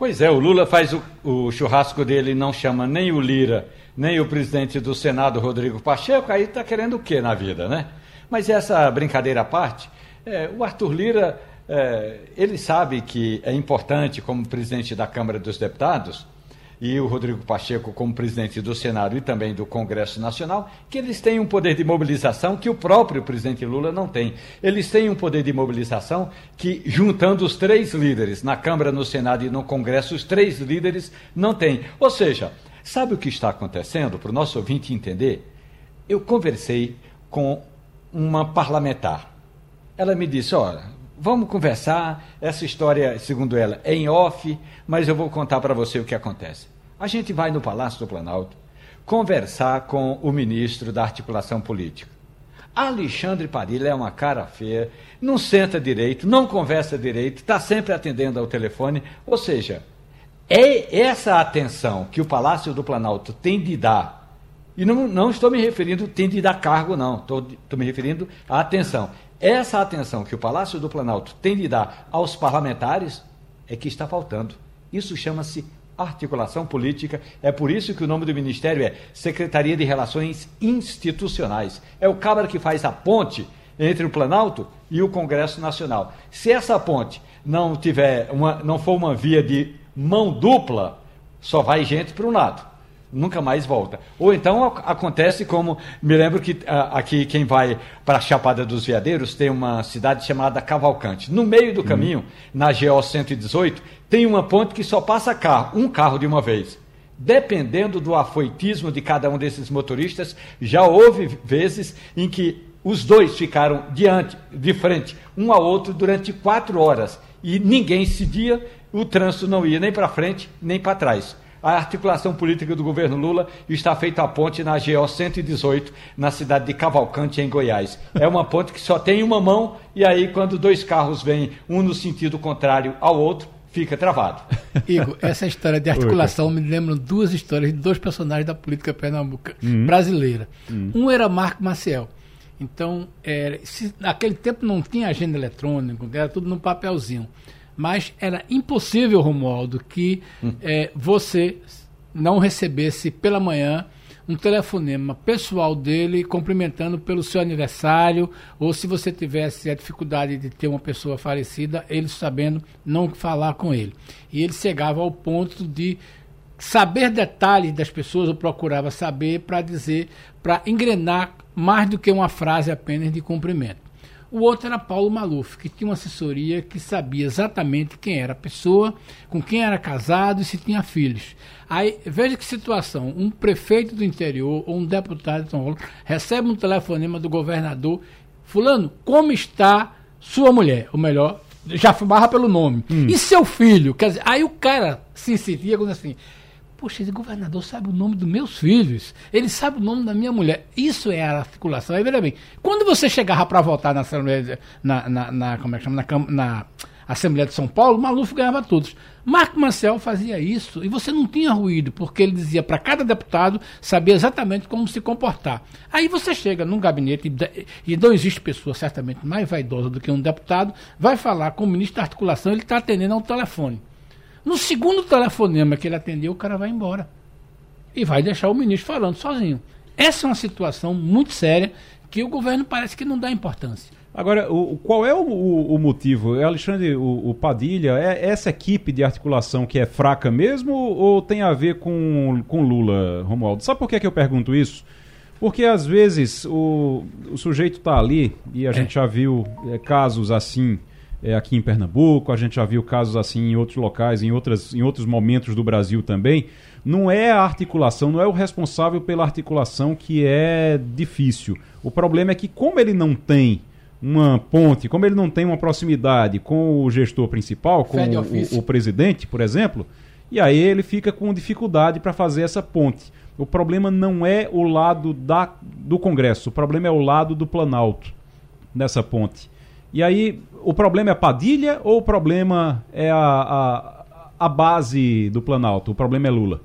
Pois é, o Lula faz o, o churrasco dele não chama nem o Lira, nem o presidente do Senado, Rodrigo Pacheco, aí está querendo o quê na vida, né? Mas essa brincadeira à parte, é, o Arthur Lira, é, ele sabe que é importante, como presidente da Câmara dos Deputados, e o Rodrigo Pacheco, como presidente do Senado e também do Congresso Nacional, que eles têm um poder de mobilização que o próprio presidente Lula não tem. Eles têm um poder de mobilização que, juntando os três líderes, na Câmara, no Senado e no Congresso, os três líderes não têm. Ou seja, sabe o que está acontecendo, para o nosso ouvinte entender? Eu conversei com uma parlamentar ela me disse: Olha, vamos conversar. Essa história, segundo ela, é em off, mas eu vou contar para você o que acontece. A gente vai no Palácio do Planalto conversar com o ministro da Articulação Política. Alexandre Padilha é uma cara feia, não senta direito, não conversa direito, está sempre atendendo ao telefone. Ou seja, é essa atenção que o Palácio do Planalto tem de dar e não, não estou me referindo, tem de dar cargo, não. Estou, estou me referindo à atenção. Essa atenção que o Palácio do Planalto tem de dar aos parlamentares é que está faltando. Isso chama-se articulação política. É por isso que o nome do ministério é Secretaria de Relações Institucionais. É o cabra que faz a ponte entre o Planalto e o Congresso Nacional. Se essa ponte não tiver uma, não for uma via de mão dupla, só vai gente para um lado nunca mais volta. Ou então acontece como, me lembro que aqui quem vai para a Chapada dos Veadeiros tem uma cidade chamada Cavalcante. No meio do uhum. caminho, uhum. na GO 118, tem uma ponte que só passa carro, um carro de uma vez. Dependendo do afoitismo de cada um desses motoristas, já houve vezes em que os dois ficaram diante, de frente, um ao outro durante quatro horas e ninguém cedia, o trânsito não ia nem para frente nem para trás a articulação política do governo Lula está feita a ponte na GO 118, na cidade de Cavalcante, em Goiás. É uma ponte que só tem uma mão, e aí, quando dois carros vêm, um no sentido contrário ao outro, fica travado. Igor, essa história de articulação Oi, me lembra duas histórias de dois personagens da política pernambucana uhum. brasileira. Uhum. Um era Marco Maciel. Então, era, se, naquele tempo não tinha agenda eletrônica, era tudo no papelzinho mas era impossível, Romualdo, que hum. é, você não recebesse pela manhã um telefonema pessoal dele cumprimentando pelo seu aniversário, ou se você tivesse a dificuldade de ter uma pessoa falecida, ele sabendo não falar com ele. E ele chegava ao ponto de saber detalhes das pessoas, ou procurava saber para dizer, para engrenar mais do que uma frase apenas de cumprimento. O outro era Paulo Maluf, que tinha uma assessoria que sabia exatamente quem era a pessoa, com quem era casado e se tinha filhos. Aí, veja que situação: um prefeito do interior ou um deputado de São Paulo recebe um telefonema do governador, Fulano, como está sua mulher? Ou melhor, já fumava pelo nome. Hum. E seu filho? Quer dizer, aí o cara se sentia assim Poxa, esse governador sabe o nome dos meus filhos, ele sabe o nome da minha mulher. Isso é a articulação. Aí, veja bem, quando você chegava para votar na, na, na, na, como é que chama? na, na Assembleia de São Paulo, Maluf ganhava todos. Marco Marcel fazia isso e você não tinha ruído, porque ele dizia para cada deputado saber exatamente como se comportar. Aí você chega num gabinete, e não existe pessoa certamente mais vaidosa do que um deputado, vai falar com o ministro da articulação, ele está atendendo ao telefone. No segundo telefonema que ele atendeu, o cara vai embora. E vai deixar o ministro falando sozinho. Essa é uma situação muito séria que o governo parece que não dá importância. Agora, o, qual é o, o, o motivo? É, Alexandre, o, Padilha, é essa equipe de articulação que é fraca mesmo ou tem a ver com, com Lula, Romualdo? Sabe por que, que eu pergunto isso? Porque às vezes o, o sujeito está ali e a é. gente já viu é, casos assim é, aqui em Pernambuco, a gente já viu casos assim em outros locais, em, outras, em outros momentos do Brasil também. Não é a articulação, não é o responsável pela articulação que é difícil. O problema é que, como ele não tem uma ponte, como ele não tem uma proximidade com o gestor principal, com o, o, presidente, por exemplo, e aí ele fica com dificuldade para fazer essa ponte. O problema não é o lado da, do Congresso, o problema é o lado do Planalto dessa ponte. E aí, o problema é Padilha ou o problema é a, a, a base do Planalto? O problema é Lula?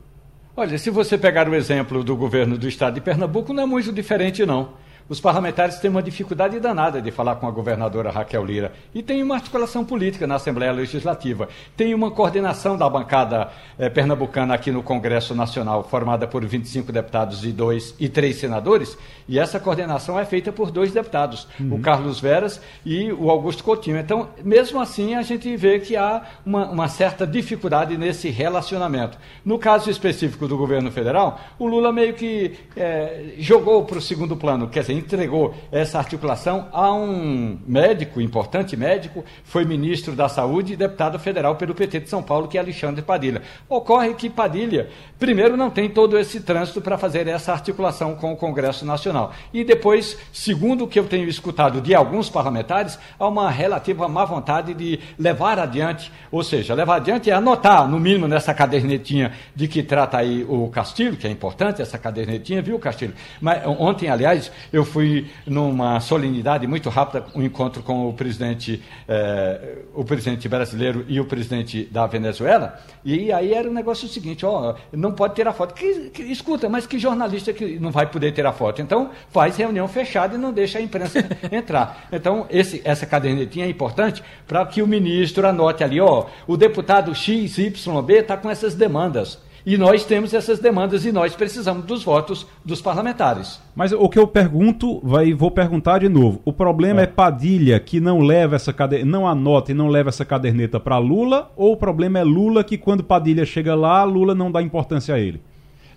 Olha, se você pegar o exemplo do governo do estado de Pernambuco, não é muito diferente, não os parlamentares têm uma dificuldade danada de falar com a governadora Raquel Lira. E tem uma articulação política na Assembleia Legislativa. Tem uma coordenação da bancada eh, pernambucana aqui no Congresso Nacional, formada por 25 deputados e dois e três senadores. E essa coordenação é feita por dois deputados, uhum. o Carlos Veras e o Augusto Coutinho. Então, mesmo assim, a gente vê que há uma, uma certa dificuldade nesse relacionamento. No caso específico do governo federal, o Lula meio que eh, jogou para o segundo plano, quer dizer, entregou essa articulação a um médico, importante médico, foi ministro da Saúde e deputado federal pelo PT de São Paulo, que é Alexandre Padilha. Ocorre que Padilha, primeiro, não tem todo esse trânsito para fazer essa articulação com o Congresso Nacional. E depois, segundo o que eu tenho escutado de alguns parlamentares, há uma relativa má vontade de levar adiante, ou seja, levar adiante é anotar, no mínimo, nessa cadernetinha de que trata aí o Castilho, que é importante essa cadernetinha, viu, Castilho? Mas ontem, aliás, eu fui numa solenidade muito rápida, um encontro com o presidente, eh, o presidente brasileiro e o presidente da Venezuela, e aí era o um negócio seguinte, ó, não pode ter a foto. Que, que, escuta, mas que jornalista que não vai poder ter a foto? Então, faz reunião fechada e não deixa a imprensa entrar. Então, esse, essa cadernetinha é importante para que o ministro anote ali, ó, o deputado XYB está com essas demandas. E nós temos essas demandas e nós precisamos dos votos dos parlamentares. Mas o que eu pergunto, vai, vou perguntar de novo. O problema é, é Padilha que não leva essa caderneta, não anota e não leva essa caderneta para Lula, ou o problema é Lula que quando Padilha chega lá, Lula não dá importância a ele?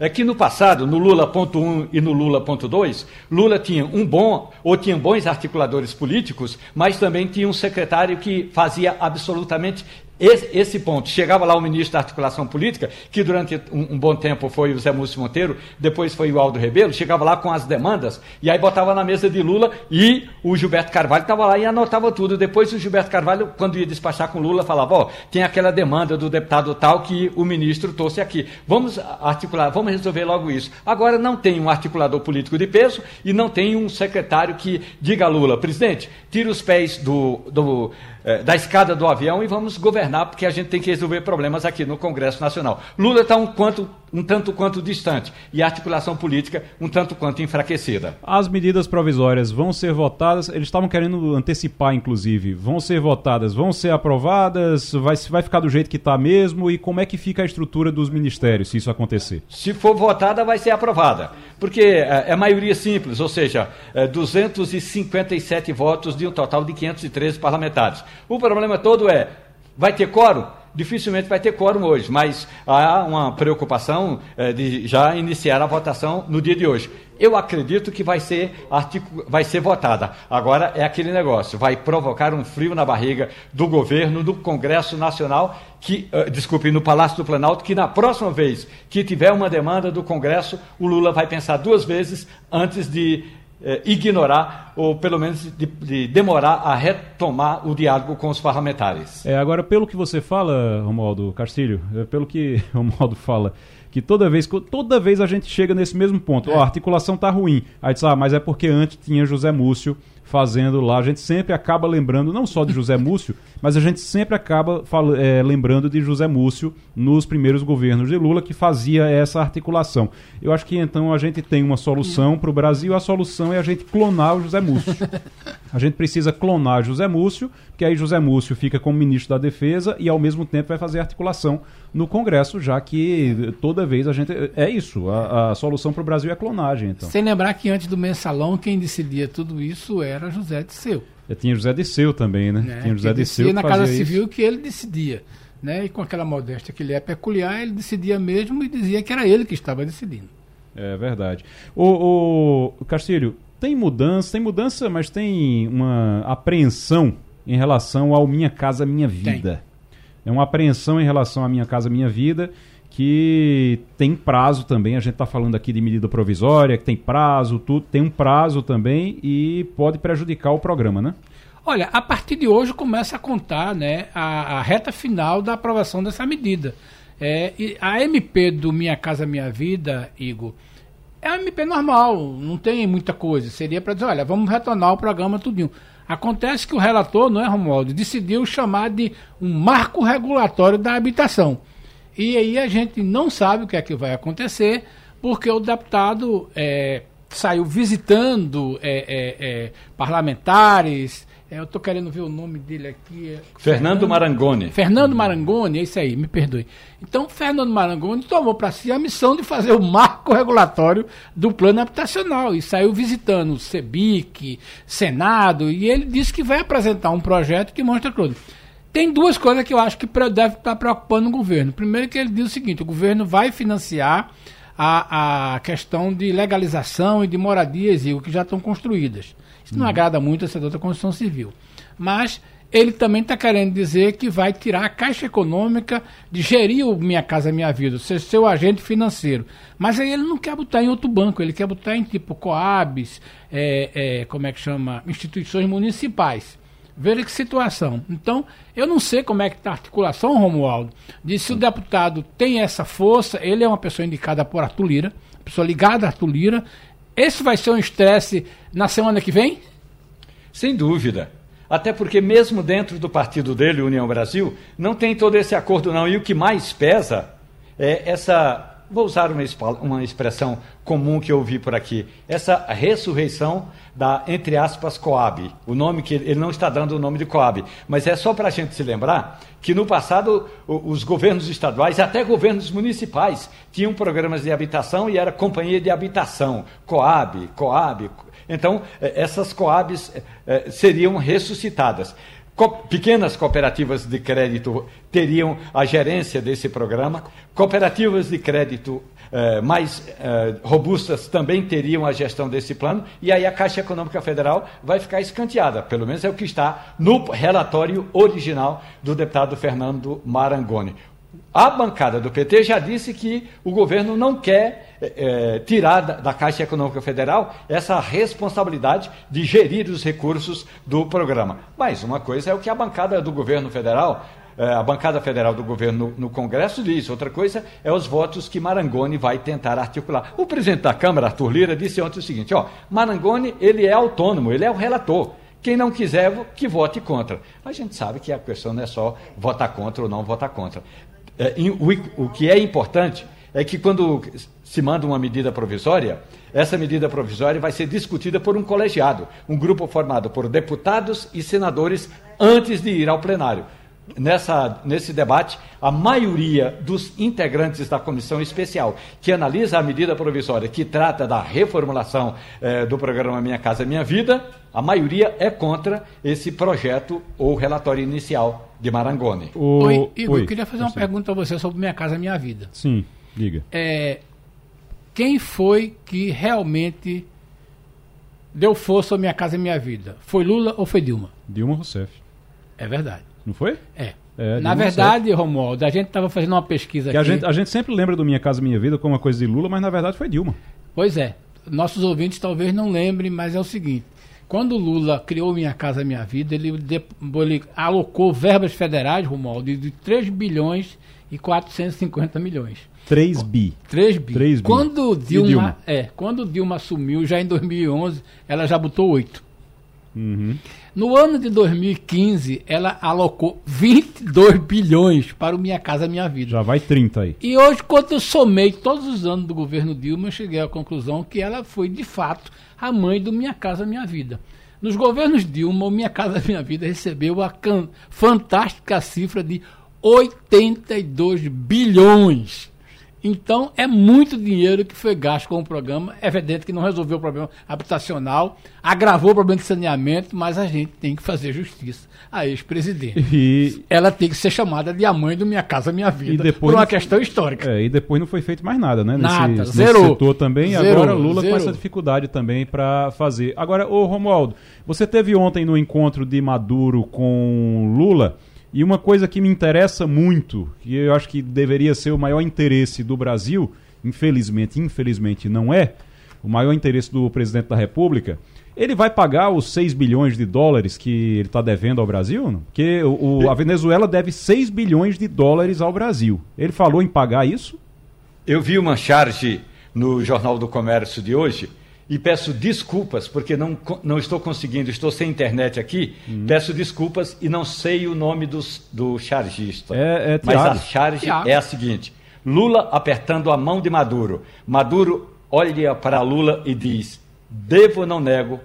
É que no passado, no Lula.1 e no Lula.2, Lula tinha um bom, ou tinha bons articuladores políticos, mas também tinha um secretário que fazia absolutamente esse, esse, ponto. Chegava lá o ministro da Articulação Política, que durante um, um, bom tempo foi o Zé Múcio Monteiro, depois foi o Aldo Rebelo, chegava lá com as demandas, e aí botava na mesa de Lula, e o Gilberto Carvalho estava lá e anotava tudo. Depois o Gilberto Carvalho, quando ia despachar com Lula, falava, ó, oh, tem aquela demanda do deputado tal que o ministro trouxe aqui. Vamos articular, vamos resolver logo isso. Agora não tem um articulador político de peso e não tem um secretário que diga a Lula, presidente, tira os pés do, do é, da escada do avião e vamos governar, porque a gente tem que resolver problemas aqui no Congresso Nacional. Lula está um, quanto, um tanto quanto distante e a articulação política um tanto quanto enfraquecida. As medidas provisórias vão ser votadas, eles estavam querendo antecipar, inclusive, vão ser votadas, vão ser aprovadas, vai, vai ficar do jeito que está mesmo e como é que fica a estrutura dos ministérios se isso acontecer? Se for votada, vai ser aprovada, porque é, é maioria simples, ou seja, é 257 votos de um total de 513 parlamentares. O problema todo é: vai ter quórum? Dificilmente vai ter quórum hoje, mas há uma preocupação é, de já iniciar a votação no dia de hoje. Eu acredito que vai ser, artigo, vai ser votada. Agora é aquele negócio, vai provocar um frio na barriga do governo, do Congresso Nacional, que, uh, desculpe, no Palácio do Planalto, que na próxima vez que tiver uma demanda do Congresso, o Lula vai pensar duas vezes antes de eh, ignorar ou pelo menos de, de, demorar a retomar o diálogo com os parlamentares. É, agora, pelo que você fala, Romualdo Castilho, é, pelo que Romualdo fala, que toda vez, toda vez a gente chega nesse mesmo ponto, é. a articulação tá ruim. Aí diz, ah, mas é porque antes tinha José Múcio fazendo lá. A gente sempre acaba lembrando, não só de José Múcio, mas a gente sempre acaba fala, é, lembrando de José Múcio nos primeiros governos de Lula, que fazia essa articulação. Eu acho que então a gente tem uma solução para o Brasil, a solução é a gente clonar o José Múcio. A gente precisa clonar José Múcio, que aí José Múcio fica como ministro da Defesa e ao mesmo tempo vai fazer articulação no Congresso, já que toda vez a gente. É isso, a, a solução para o Brasil é clonagem. Então. Sem lembrar que antes do mensalão, quem decidia tudo isso era José Disseu. Eu tinha José Disseu também, né? né? Tinha José Disseu. na Casa Civil isso. que ele decidia. Né? E com aquela modéstia que ele é peculiar, ele decidia mesmo e dizia que era ele que estava decidindo. É verdade. O, o Castilho, tem mudança, tem mudança, mas tem uma apreensão em relação ao Minha Casa Minha Vida. Tem. É uma apreensão em relação à Minha Casa Minha Vida que tem prazo também. A gente está falando aqui de medida provisória, que tem prazo, tudo tem um prazo também e pode prejudicar o programa, né? Olha, a partir de hoje começa a contar né, a, a reta final da aprovação dessa medida. É, a MP do Minha Casa Minha Vida, Igor, é uma MP normal, não tem muita coisa. Seria para dizer, olha, vamos retornar o programa tudinho. Acontece que o relator, não é, Romualdo, decidiu chamar de um marco regulatório da habitação. E aí a gente não sabe o que é que vai acontecer, porque o deputado é, saiu visitando é, é, parlamentares. É, eu estou querendo ver o nome dele aqui. É Fernando, Fernando Marangoni. Fernando Marangoni, é isso aí, me perdoe. Então, Fernando Marangoni tomou para si a missão de fazer o marco regulatório do plano habitacional e saiu visitando o SEBIC, Senado, e ele disse que vai apresentar um projeto que mostra tudo. Tem duas coisas que eu acho que deve estar preocupando o governo. Primeiro que ele diz o seguinte, o governo vai financiar a, a questão de legalização e de moradias e o que já estão construídas. Isso uhum. não agrada muito a setor da construção civil. Mas ele também está querendo dizer que vai tirar a Caixa Econômica de gerir o Minha Casa Minha Vida, ser seu agente financeiro. Mas aí ele não quer botar em outro banco, ele quer botar em tipo Coabs, é, é, como é que chama, instituições municipais. Veja que situação. Então, eu não sei como é que está a articulação, Romualdo, de se o deputado tem essa força, ele é uma pessoa indicada por Arthur Lira, pessoa ligada a Arthur Lira. Esse vai ser um estresse na semana que vem? Sem dúvida. Até porque mesmo dentro do partido dele, União Brasil, não tem todo esse acordo não. E o que mais pesa é essa vou usar uma, uma expressão comum que eu ouvi por aqui, essa ressurreição da, entre aspas, Coab. O nome que ele não está dando o nome de Coab, mas é só para a gente se lembrar que no passado os governos estaduais, até governos municipais, tinham programas de habitação e era companhia de habitação, Coab, Coab. Então, essas Coabs seriam ressuscitadas. Co pequenas cooperativas de crédito teriam a gerência desse programa, cooperativas de crédito eh, mais eh, robustas também teriam a gestão desse plano, e aí a Caixa Econômica Federal vai ficar escanteada, pelo menos é o que está no relatório original do deputado Fernando Marangoni. A bancada do PT já disse que o governo não quer é, tirar da, da, Caixa Econômica Federal essa responsabilidade de gerir os recursos do programa. Mas uma coisa é o que a bancada do governo federal, é, a bancada federal do governo no, no Congresso diz, outra coisa é os votos que Marangoni vai tentar articular. O presidente da Câmara, Arthur Lira, disse ontem o seguinte: ó, Marangoni ele é autônomo, ele é o relator. Quem não quiser, que vote contra. A gente sabe que a questão não é só votar contra ou não votar contra. É, o, o que é importante é que quando se manda uma medida provisória, essa medida provisória vai ser discutida por um colegiado, um grupo formado por deputados e senadores antes de ir ao plenário. Nessa, nesse debate, a maioria dos integrantes da comissão especial que analisa a medida provisória que trata da reformulação eh, do programa Minha Casa Minha Vida, a maioria é contra esse projeto ou relatório inicial de Marangoni. O... Oi, Igor, Oi, eu queria fazer uma pergunta a você sobre Minha Casa Minha Vida. Sim, diga. É, quem foi que realmente deu força à Minha Casa Minha Vida? Foi Lula ou foi Dilma? Dilma Rousseff. É verdade. Não foi? É. É, Na verdade, Rousseff. Romualdo, a gente estava fazendo uma pesquisa que aqui. A gente, a gente sempre lembra do Minha Casa Minha Vida como uma coisa de Lula, mas na verdade foi Dilma. Pois é. Nossos ouvintes talvez não lembrem, mas é o seguinte: quando o Lula criou Minha Casa Minha Vida, ele, ele alocou verbas federais, Romualdo, de 3 bilhões e 450 milhões. 3 bi. 3 bi. 3 bi. Quando Dilma, Dilma, É, quando Dilma assumiu, já em 2011, ela já botou 8. Uhum. No ano de 2015, ela alocou 22 bilhões para o Minha Casa Minha Vida. Já vai 30 aí. E hoje, quando eu somei todos os anos do governo Dilma, eu cheguei à conclusão que ela foi, de fato, a mãe do Minha Casa Minha Vida. Nos governos Dilma, o Minha Casa Minha Vida recebeu a fantástica cifra de 82 bilhões então, é muito dinheiro que foi gasto com o programa. É evidente que não resolveu o problema habitacional, agravou o problema de saneamento, mas a gente tem que fazer justiça a ex-presidente. E... Ela tem que ser chamada de a mãe do Minha Casa Minha Vida, e por uma questão histórica. É, e depois não foi feito mais nada, né? Nada, nesse, zerou. Nesse setor também, zerou, agora Lula zerou. com essa dificuldade também para fazer. Agora, ô Romualdo, você teve ontem no encontro de Maduro com Lula e uma coisa que me interessa muito, que eu acho que deveria ser o maior interesse do Brasil, infelizmente, infelizmente não é, o maior interesse do presidente da República, ele vai pagar os 6 bilhões de dólares que ele está devendo ao Brasil? Porque o, o, a Venezuela deve 6 bilhões de dólares ao Brasil. Ele falou em pagar isso? Eu vi uma charge no Jornal do Comércio de hoje e peço desculpas, porque não, não estou conseguindo, estou sem internet aqui, hum. peço desculpas e não sei o nome dos, do chargista. É, é Mas a charge Thiago. é a seguinte: Lula apertando a mão de Maduro. Maduro olha para Lula e diz: devo ou não nego,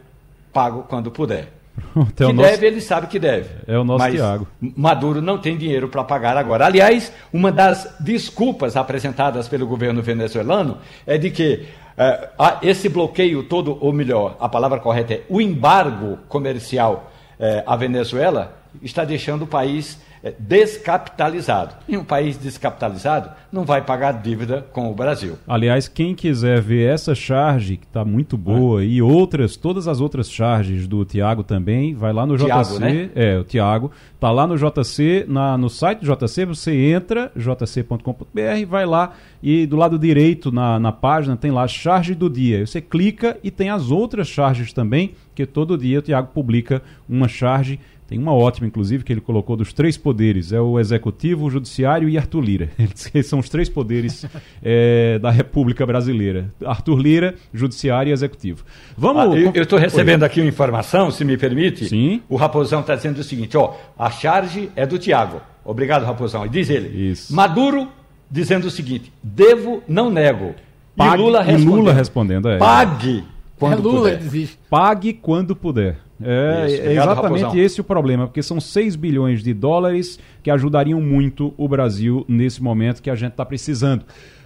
pago quando puder. que nosso... deve, ele sabe que deve. É o nosso mas Tiago. Maduro não tem dinheiro para pagar agora. Aliás, uma das desculpas apresentadas pelo governo venezuelano é de que é, esse bloqueio todo, ou melhor, a palavra correta é o embargo comercial é, à Venezuela, está deixando o país descapitalizado. E um país descapitalizado não vai pagar dívida com o Brasil. Aliás, quem quiser ver essa charge, que está muito boa, é. e outras, todas as outras charges do Tiago também, vai lá no Thiago, JC. Né? É, o Tiago. Está lá no JC, na, no site do JC, você entra, jc.com.br, vai lá e do lado direito na, na página tem lá charge do dia. Você clica e tem as outras charges também, que todo dia o Tiago publica uma charge tem uma ótima, inclusive, que ele colocou dos três poderes: é o executivo, o judiciário e Arthur Lira. Eles são os três poderes é, da República Brasileira: Arthur Lira, judiciário e executivo. Vamos. Ah, eu estou recebendo Oi. aqui uma informação, se me permite. Sim. O Raposão está dizendo o seguinte: ó, a charge é do Tiago. Obrigado, Raposão. E diz ele: Isso. Maduro dizendo o seguinte: devo, não nego. Pague, e Lula respondendo. E Lula respondendo é. Pague quando é Lula puder. Desiste. Pague quando puder. É, Isso, é exatamente Raposão. esse o problema, porque são 6 bilhões de dólares que ajudariam muito o Brasil nesse momento que a gente está precisando.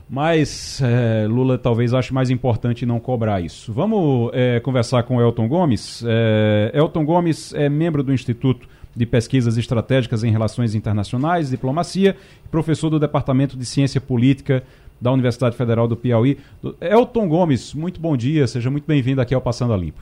Mas é, Lula talvez ache mais importante não cobrar isso. Vamos é, conversar com Elton Gomes. É, Elton Gomes é membro do Instituto de Pesquisas Estratégicas em Relações Internacionais, Diplomacia, professor do Departamento de Ciência Política da Universidade Federal do Piauí. Elton Gomes, muito bom dia, seja muito bem-vindo aqui ao Passando a Limpo.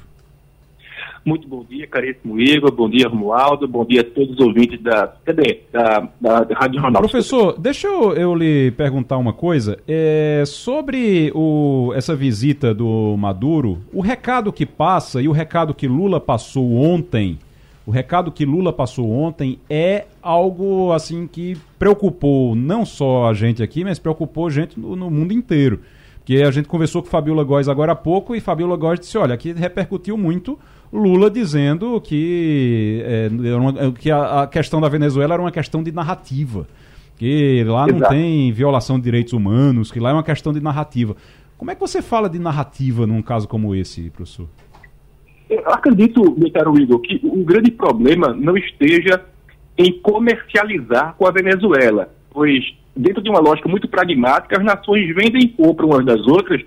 Muito bom dia, caríssimo Igor, bom dia, Romualdo, bom dia a todos os ouvintes da, cadê? da, da, da Rádio Jornal. Professor, deixa eu, eu lhe perguntar uma coisa. É, sobre o, essa visita do Maduro, o recado que passa e o recado que Lula passou ontem o recado que Lula passou ontem é algo assim que preocupou não só a gente aqui, mas preocupou gente no, no mundo inteiro. Porque a gente conversou com Fabiola Góes agora há pouco e Fabiola Góes disse: olha, aqui repercutiu muito Lula dizendo que, é, que a, a, questão da Venezuela era uma questão de narrativa. Que lá não tem violação de direitos humanos, que lá é uma questão de narrativa. Como é que você fala de narrativa num caso como esse, professor? Eu acredito, meu caro Igor, que o grande problema não esteja em comercializar com a Venezuela, pois, dentro de uma lógica muito pragmática, as nações vendem e compram umas das outras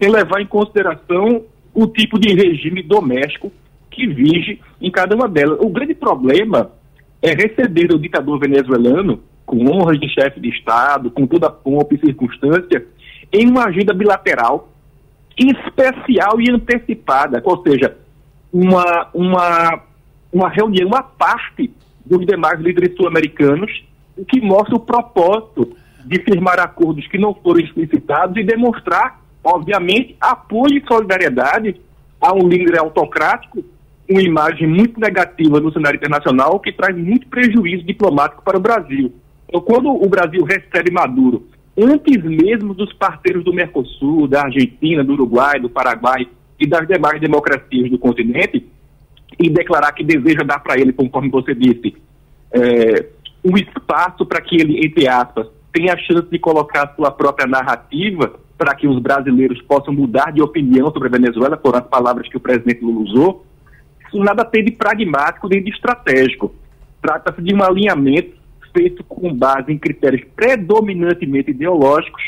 sem levar em consideração o tipo de regime doméstico que vige em cada uma delas. O grande problema é receber o ditador venezuelano com honras de chefe de Estado, com toda a pompa e circunstância, em uma agenda bilateral especial e antecipada, ou seja, uma, uma, uma reunião à parte dos demais líderes sul-americanos, que mostra o propósito de firmar acordos que não foram explicitados e demonstrar, obviamente, apoio e solidariedade a um líder autocrático, uma imagem muito negativa no cenário internacional que traz muito prejuízo diplomático para o Brasil. Então, quando o Brasil recebe Maduro, antes mesmo dos parceiros do Mercosul, da Argentina, do Uruguai, do Paraguai, e das demais democracias do continente, e declarar que deseja dar para ele, conforme você disse, é, um espaço para que ele, entre aspas, tenha a chance de colocar sua própria narrativa para que os brasileiros possam mudar de opinião sobre a Venezuela, foram as palavras que o presidente Lula usou, isso nada tem de pragmático nem de estratégico. Trata-se de um alinhamento feito com base em critérios predominantemente ideológicos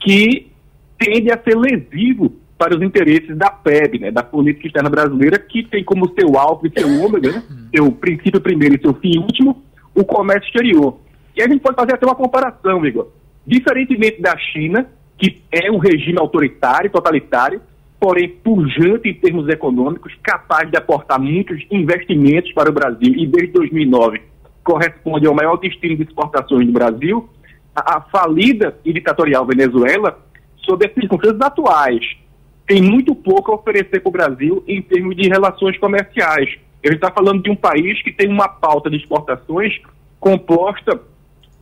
que tende a ser lesivo para os interesses da PEB, né, da política externa brasileira, que tem como seu alvo e seu ômega, né, seu princípio primeiro e seu fim último, o comércio exterior. E a gente pode fazer até uma comparação, Igor. Diferentemente da China, que é um regime autoritário, totalitário, porém pujante em termos econômicos, capaz de aportar muitos investimentos para o Brasil e desde 2009 corresponde ao maior destino de exportações do Brasil, a, a falida e ditatorial Venezuela, sob as circunstâncias atuais, tem muito pouco a oferecer para o Brasil em termos de relações comerciais. Gente está falando de um país que tem uma pauta de exportações composta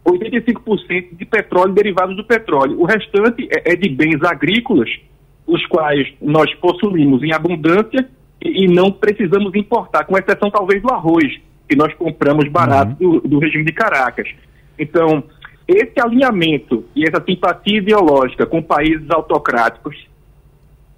85% de petróleo derivados do petróleo. O restante é, é de bens agrícolas, os quais nós possuímos em abundância e, e, não precisamos importar, com exceção talvez do arroz, que nós compramos barato uhum. do, do regime de Caracas. Então, esse alinhamento e essa simpatia ideológica com países autocráticos,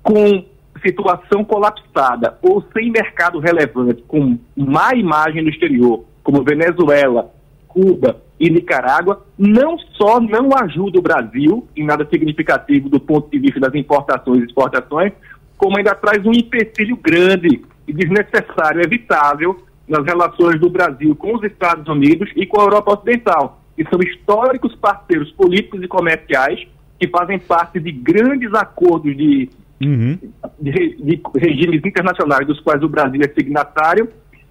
com situação colapsada ou sem mercado relevante, com má imagem no exterior, como Venezuela, Cuba e Nicarágua, não só não ajuda o Brasil em nada significativo do ponto de vista das importações e exportações, como ainda traz um empecilho grande e desnecessário, evitável, nas relações do Brasil com os Estados Unidos e com a Europa Ocidental, que são históricos parceiros políticos e comerciais que fazem parte de grandes acordos de, uhum. de, de regimes internacionais dos quais o Brasil é signatário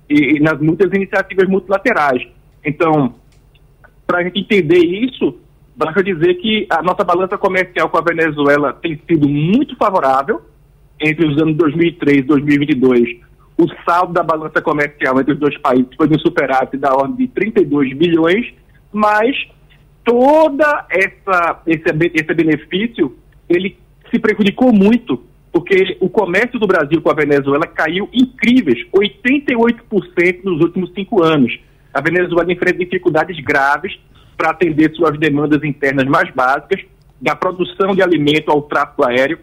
e, e nas muitas iniciativas multilaterais. Então, para a gente entender isso, basta dizer que a nossa balança comercial com a Venezuela tem sido muito favorável entre os anos 2003 e 2022. O saldo da balança comercial entre os dois países foi um superávit da ordem de 32 bilhões, mas toda essa esse, esse benefício ele se prejudicou muito porque o comércio do Brasil com a Venezuela caiu incríveis 88% nos últimos cinco anos. A Venezuela enfrenta dificuldades graves para atender suas demandas internas mais básicas, da produção de alimento ao tráfego aéreo,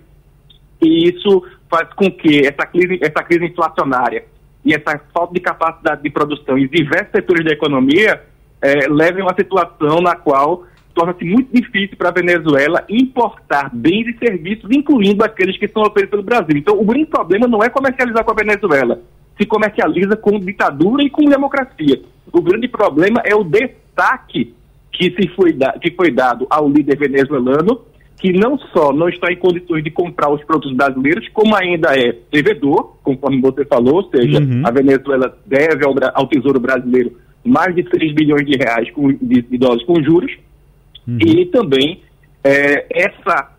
e isso faz com que essa crise, essa crise inflacionária e essa falta de capacidade de produção em diversos setores da economia eh, levem a uma situação na qual torna-se muito difícil para a Venezuela importar bens e serviços, incluindo aqueles que são oferecidos pelo Brasil. Então, o grande problema não é comercializar com a Venezuela, se comercializa com ditadura e com democracia. O grande problema é o destaque que, se foi, da, que foi dado ao líder venezuelano, que não só não está em condições de comprar os produtos brasileiros, como ainda é devedor, conforme você falou, ou seja, uhum. a Venezuela deve ao, ao, Tesouro Brasileiro mais de 3 bilhões de reais com, de, de dólares com juros, uhum. e também é, essa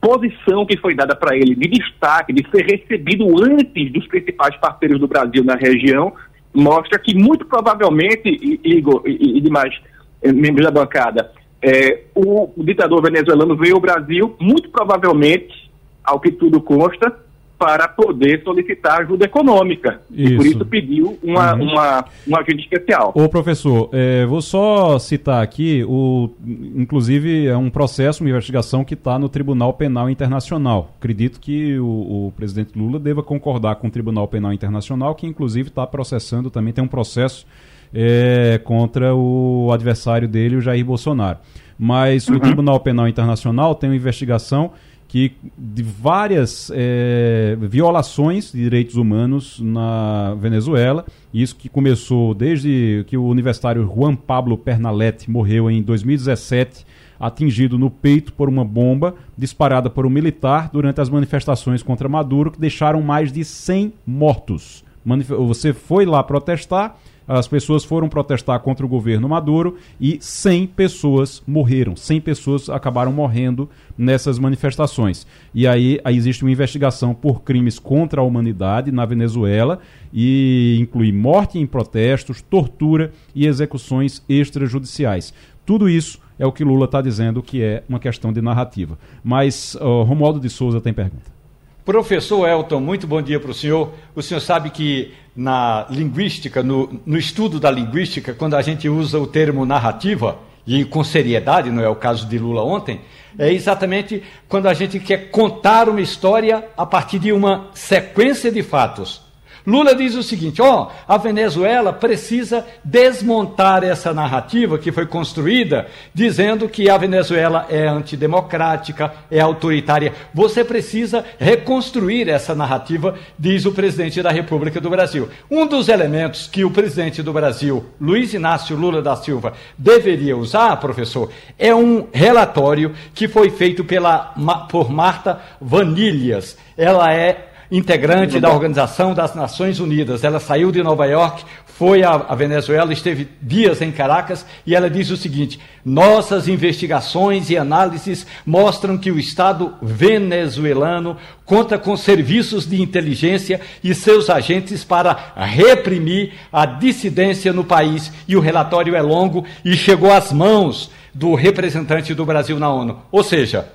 posição que foi dada para ele de destaque, de ser recebido antes dos principais parceiros do Brasil na região, mostra que muito provavelmente, Igor e, e demais eh, membros da bancada, é, o, o ditador venezuelano veio ao Brasil, muito provavelmente, ao que tudo consta, para poder solicitar ajuda econômica. Isso. E por isso pediu uma, uhum. uma, uma ajuda especial. Ô professor, é, vou só citar aqui, o, inclusive é um processo, uma investigação que está no Tribunal Penal Internacional. Acredito que o, o, presidente Lula deva concordar com o Tribunal Penal Internacional, que inclusive está processando, também tem um processo é, contra o adversário dele, o Jair Bolsonaro. Mas uhum. o Tribunal Penal Internacional tem uma investigação que de várias é, violações de direitos humanos na Venezuela, isso que começou desde que o universitário Juan Pablo Pernalete morreu em 2017, atingido no peito por uma bomba disparada por um militar durante as manifestações contra Maduro, que deixaram mais de 100 mortos. Você foi lá protestar, as pessoas foram protestar contra o governo Maduro e 100 pessoas morreram, 100 pessoas acabaram morrendo nessas manifestações. E aí, aí existe uma investigação por crimes contra a humanidade na Venezuela e inclui morte em protestos, tortura e execuções extrajudiciais. Tudo isso é o que Lula está dizendo que é uma questão de narrativa. Mas uh, Romualdo de Souza tem pergunta. Professor Elton, muito bom dia para o senhor. O senhor sabe que na linguística, no, no estudo da linguística, quando a gente usa o termo narrativa, e com seriedade, não é o caso de Lula ontem, é exatamente quando a gente quer contar uma história a partir de uma sequência de fatos. Lula diz o seguinte: ó, oh, a Venezuela precisa desmontar essa narrativa que foi construída dizendo que a Venezuela é antidemocrática, é autoritária. Você precisa reconstruir essa narrativa, diz o presidente da República do Brasil. Um dos elementos que o presidente do Brasil, Luiz Inácio Lula da Silva, deveria usar, professor, é um relatório que foi feito pela, por Marta Vanilhas. Ela é integrante da Organização das Nações Unidas. Ela saiu de Nova York, foi à, Venezuela, esteve dias em Caracas e ela diz o seguinte: nossas investigações e análises mostram que o Estado venezuelano conta com serviços de inteligência e seus agentes para reprimir a dissidência no país. E o relatório é longo e chegou às mãos do representante do Brasil na ONU. Ou seja,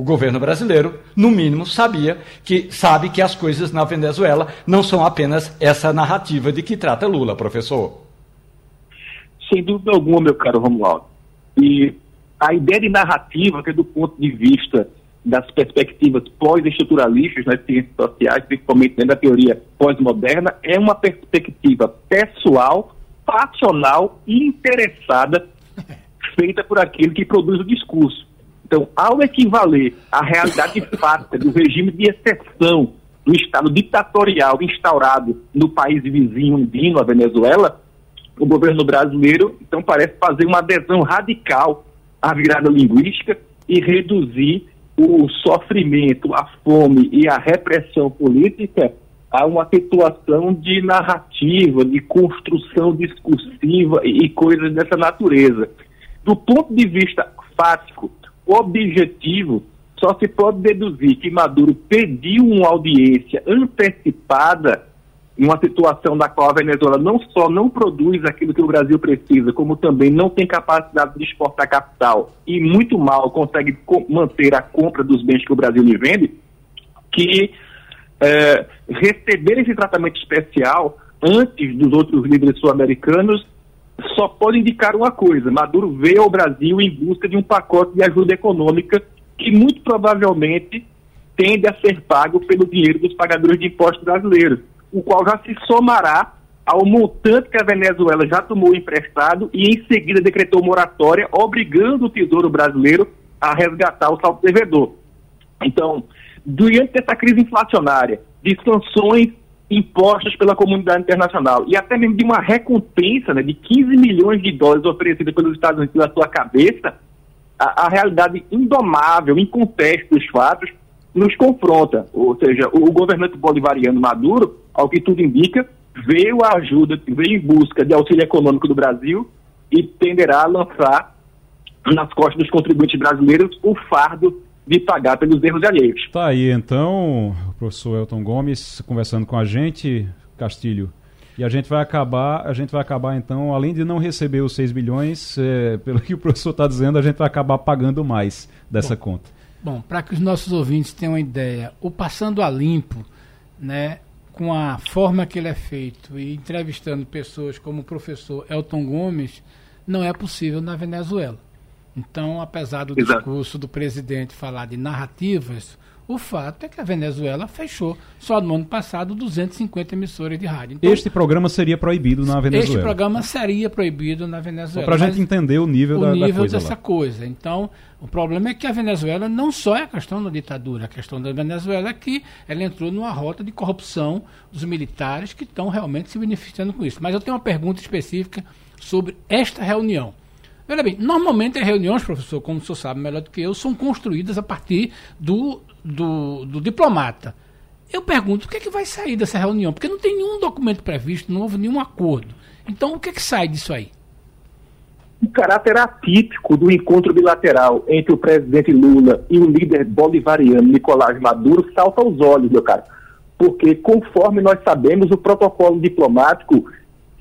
o governo brasileiro, no mínimo, sabia que sabe que as coisas na Venezuela não são apenas essa narrativa de que trata Lula, professor. Sem dúvida alguma, meu caro Romualdo. E a ideia de narrativa, que é do ponto de vista das perspectivas pós-estruturalistas nas ciências sociais, principalmente dentro da teoria pós-moderna, é uma perspectiva pessoal, passional e interessada, feita por aquele que produz o discurso. Então, ao equivaler a realidade fática do regime de exceção do Estado ditatorial instaurado no país vizinho andino, a Venezuela, o governo brasileiro, então, parece fazer uma adesão radical à virada linguística e reduzir o sofrimento, a fome e a repressão política a uma situação de narrativa, de construção discursiva e, e coisas dessa natureza. Do ponto de vista fático, objetivo, só se pode deduzir que Maduro pediu uma audiência antecipada uma situação na qual a Venezuela não só não produz aquilo que o Brasil precisa, como também não tem capacidade de exportar capital e muito mal consegue manter a compra dos bens que o Brasil lhe vende, que é, receber esse tratamento especial antes dos outros líderes sul-americanos só pode indicar uma coisa: Maduro veio ao Brasil em busca de um pacote de ajuda econômica que muito provavelmente tende a ser pago pelo dinheiro dos pagadores de impostos brasileiros, o qual já se somará ao montante que a Venezuela já tomou emprestado e em seguida decretou moratória, obrigando o Tesouro Brasileiro a resgatar o saldo devedor. Então, diante dessa crise inflacionária, de sanções impostas pela comunidade internacional e até mesmo de uma recompensa né, de 15 milhões de dólares oferecida pelos Estados Unidos pela sua cabeça, a, a realidade indomável, inconteste dos fatos, nos confronta. Ou seja, o, o governante bolivariano Maduro, ao que tudo indica, veio a ajuda, veio em busca de auxílio econômico do Brasil e tenderá a lançar nas costas dos contribuintes brasileiros o fardo de pagar pelos erros alheios. Tá aí então, o professor Elton Gomes conversando com a gente, Castilho. E a gente vai acabar, a gente vai acabar então, além de não receber os 6 bilhões, é, pelo que o professor está dizendo, a gente vai acabar pagando mais dessa bom, conta. Bom, para que os nossos ouvintes tenham uma ideia, o Passando a Limpo, né, com a forma que ele é feito e entrevistando pessoas como o professor Elton Gomes, não é possível na Venezuela. Então, apesar do Exato. discurso do presidente falar de narrativas, o fato é que a Venezuela fechou só no ano passado 250 emissoras de rádio. Então, este programa seria proibido na Venezuela. Este programa seria proibido na Venezuela. Para a gente entender o nível, o da, nível da coisa dessa lá. coisa. Então, o problema é que a Venezuela não só é a questão da ditadura, a questão da Venezuela é que ela entrou numa rota de corrupção dos militares que estão realmente se beneficiando com isso. Mas eu tenho uma pergunta específica sobre esta reunião. Olha bem, normalmente as reuniões, professor, como o senhor sabe melhor do que eu, são construídas a partir do, do, do diplomata. Eu pergunto, o que é que vai sair dessa reunião? Porque não tem nenhum documento previsto, não houve nenhum acordo. Então, o que é que sai disso aí? O caráter atípico do encontro bilateral entre o presidente Lula e o líder bolivariano Nicolás Maduro salta aos olhos, meu caro. Porque, conforme nós sabemos, o protocolo diplomático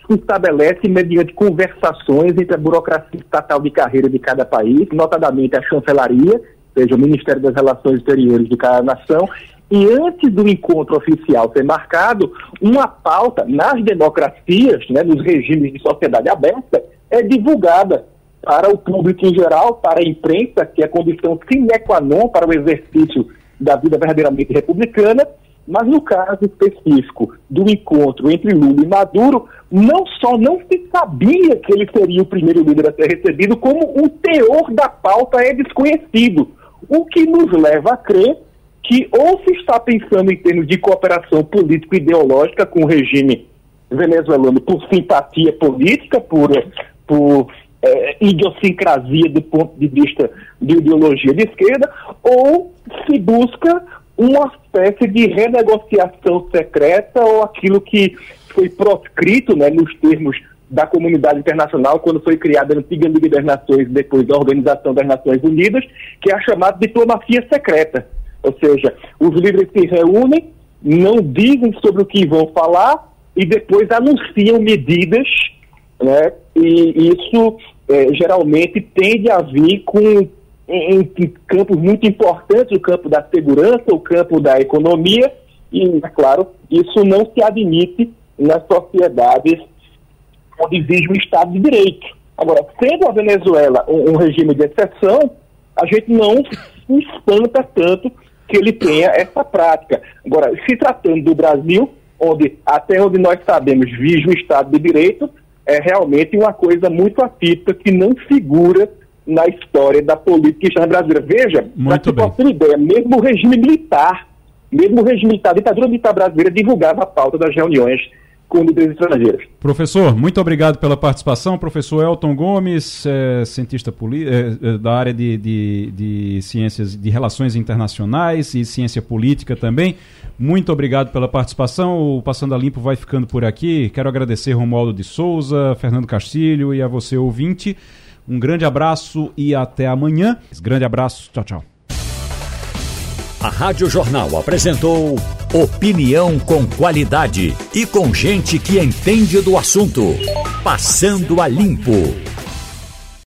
se estabelece mediante conversações entre a burocracia estatal de carreira de cada país, notadamente a chancelaria, seja o Ministério das Relações Exteriores de cada nação, e antes do encontro oficial ser marcado, uma pauta nas democracias, né, nos regimes de sociedade aberta, é divulgada para o público em geral, para a imprensa, que é condição sine qua non para o exercício da vida verdadeiramente republicana, mas no caso específico do encontro entre Lula e Maduro, não só não se sabia que ele seria o primeiro líder a ser recebido, como o teor da pauta é desconhecido, o que nos leva a crer que ou se está pensando em termos de cooperação político-ideológica com o regime venezuelano por simpatia política, por, por é, idiosincrasia do ponto de vista de ideologia de esquerda, ou se busca uma espécie de renegociação secreta ou aquilo que foi proscrito né, nos termos da comunidade internacional quando foi criada a antiga Liga das Nações, depois da Organização das Nações Unidas, que é a chamada diplomacia secreta. Ou seja, os líderes se reúnem, não dizem sobre o que vão falar e depois anunciam medidas, né? E isso é, geralmente tende a vir com em, campos muito importantes, o campo da segurança, o campo da economia, e, é claro, isso não se admite nas sociedades onde exige um Estado de Direito. Agora, sendo a Venezuela um, um regime de exceção, a gente não se espanta tanto que ele tenha essa prática. Agora, se tratando do Brasil, onde até onde nós sabemos vive o Estado de Direito, é realmente uma coisa muito atípica que não figura na história da política externa brasileira. Veja, para que possa ter ideia, mesmo o regime militar, mesmo o regime militar, a ditadura militar brasileira divulgava a pauta das reuniões com líderes estrangeiros. Professor, muito obrigado pela participação. Professor Elton Gomes, é, cientista é, é, da área de, de, de, ciências de relações internacionais e ciência política também. Muito obrigado pela participação. O Passando a Limpo vai ficando por aqui. Quero agradecer Romualdo de Souza, Fernando Castilho e a você, ouvinte. Um grande abraço e até amanhã. Grande abraço. Tchau, tchau. A Rádio Jornal apresentou opinião com qualidade e com gente que entende do assunto. Passando a limpo.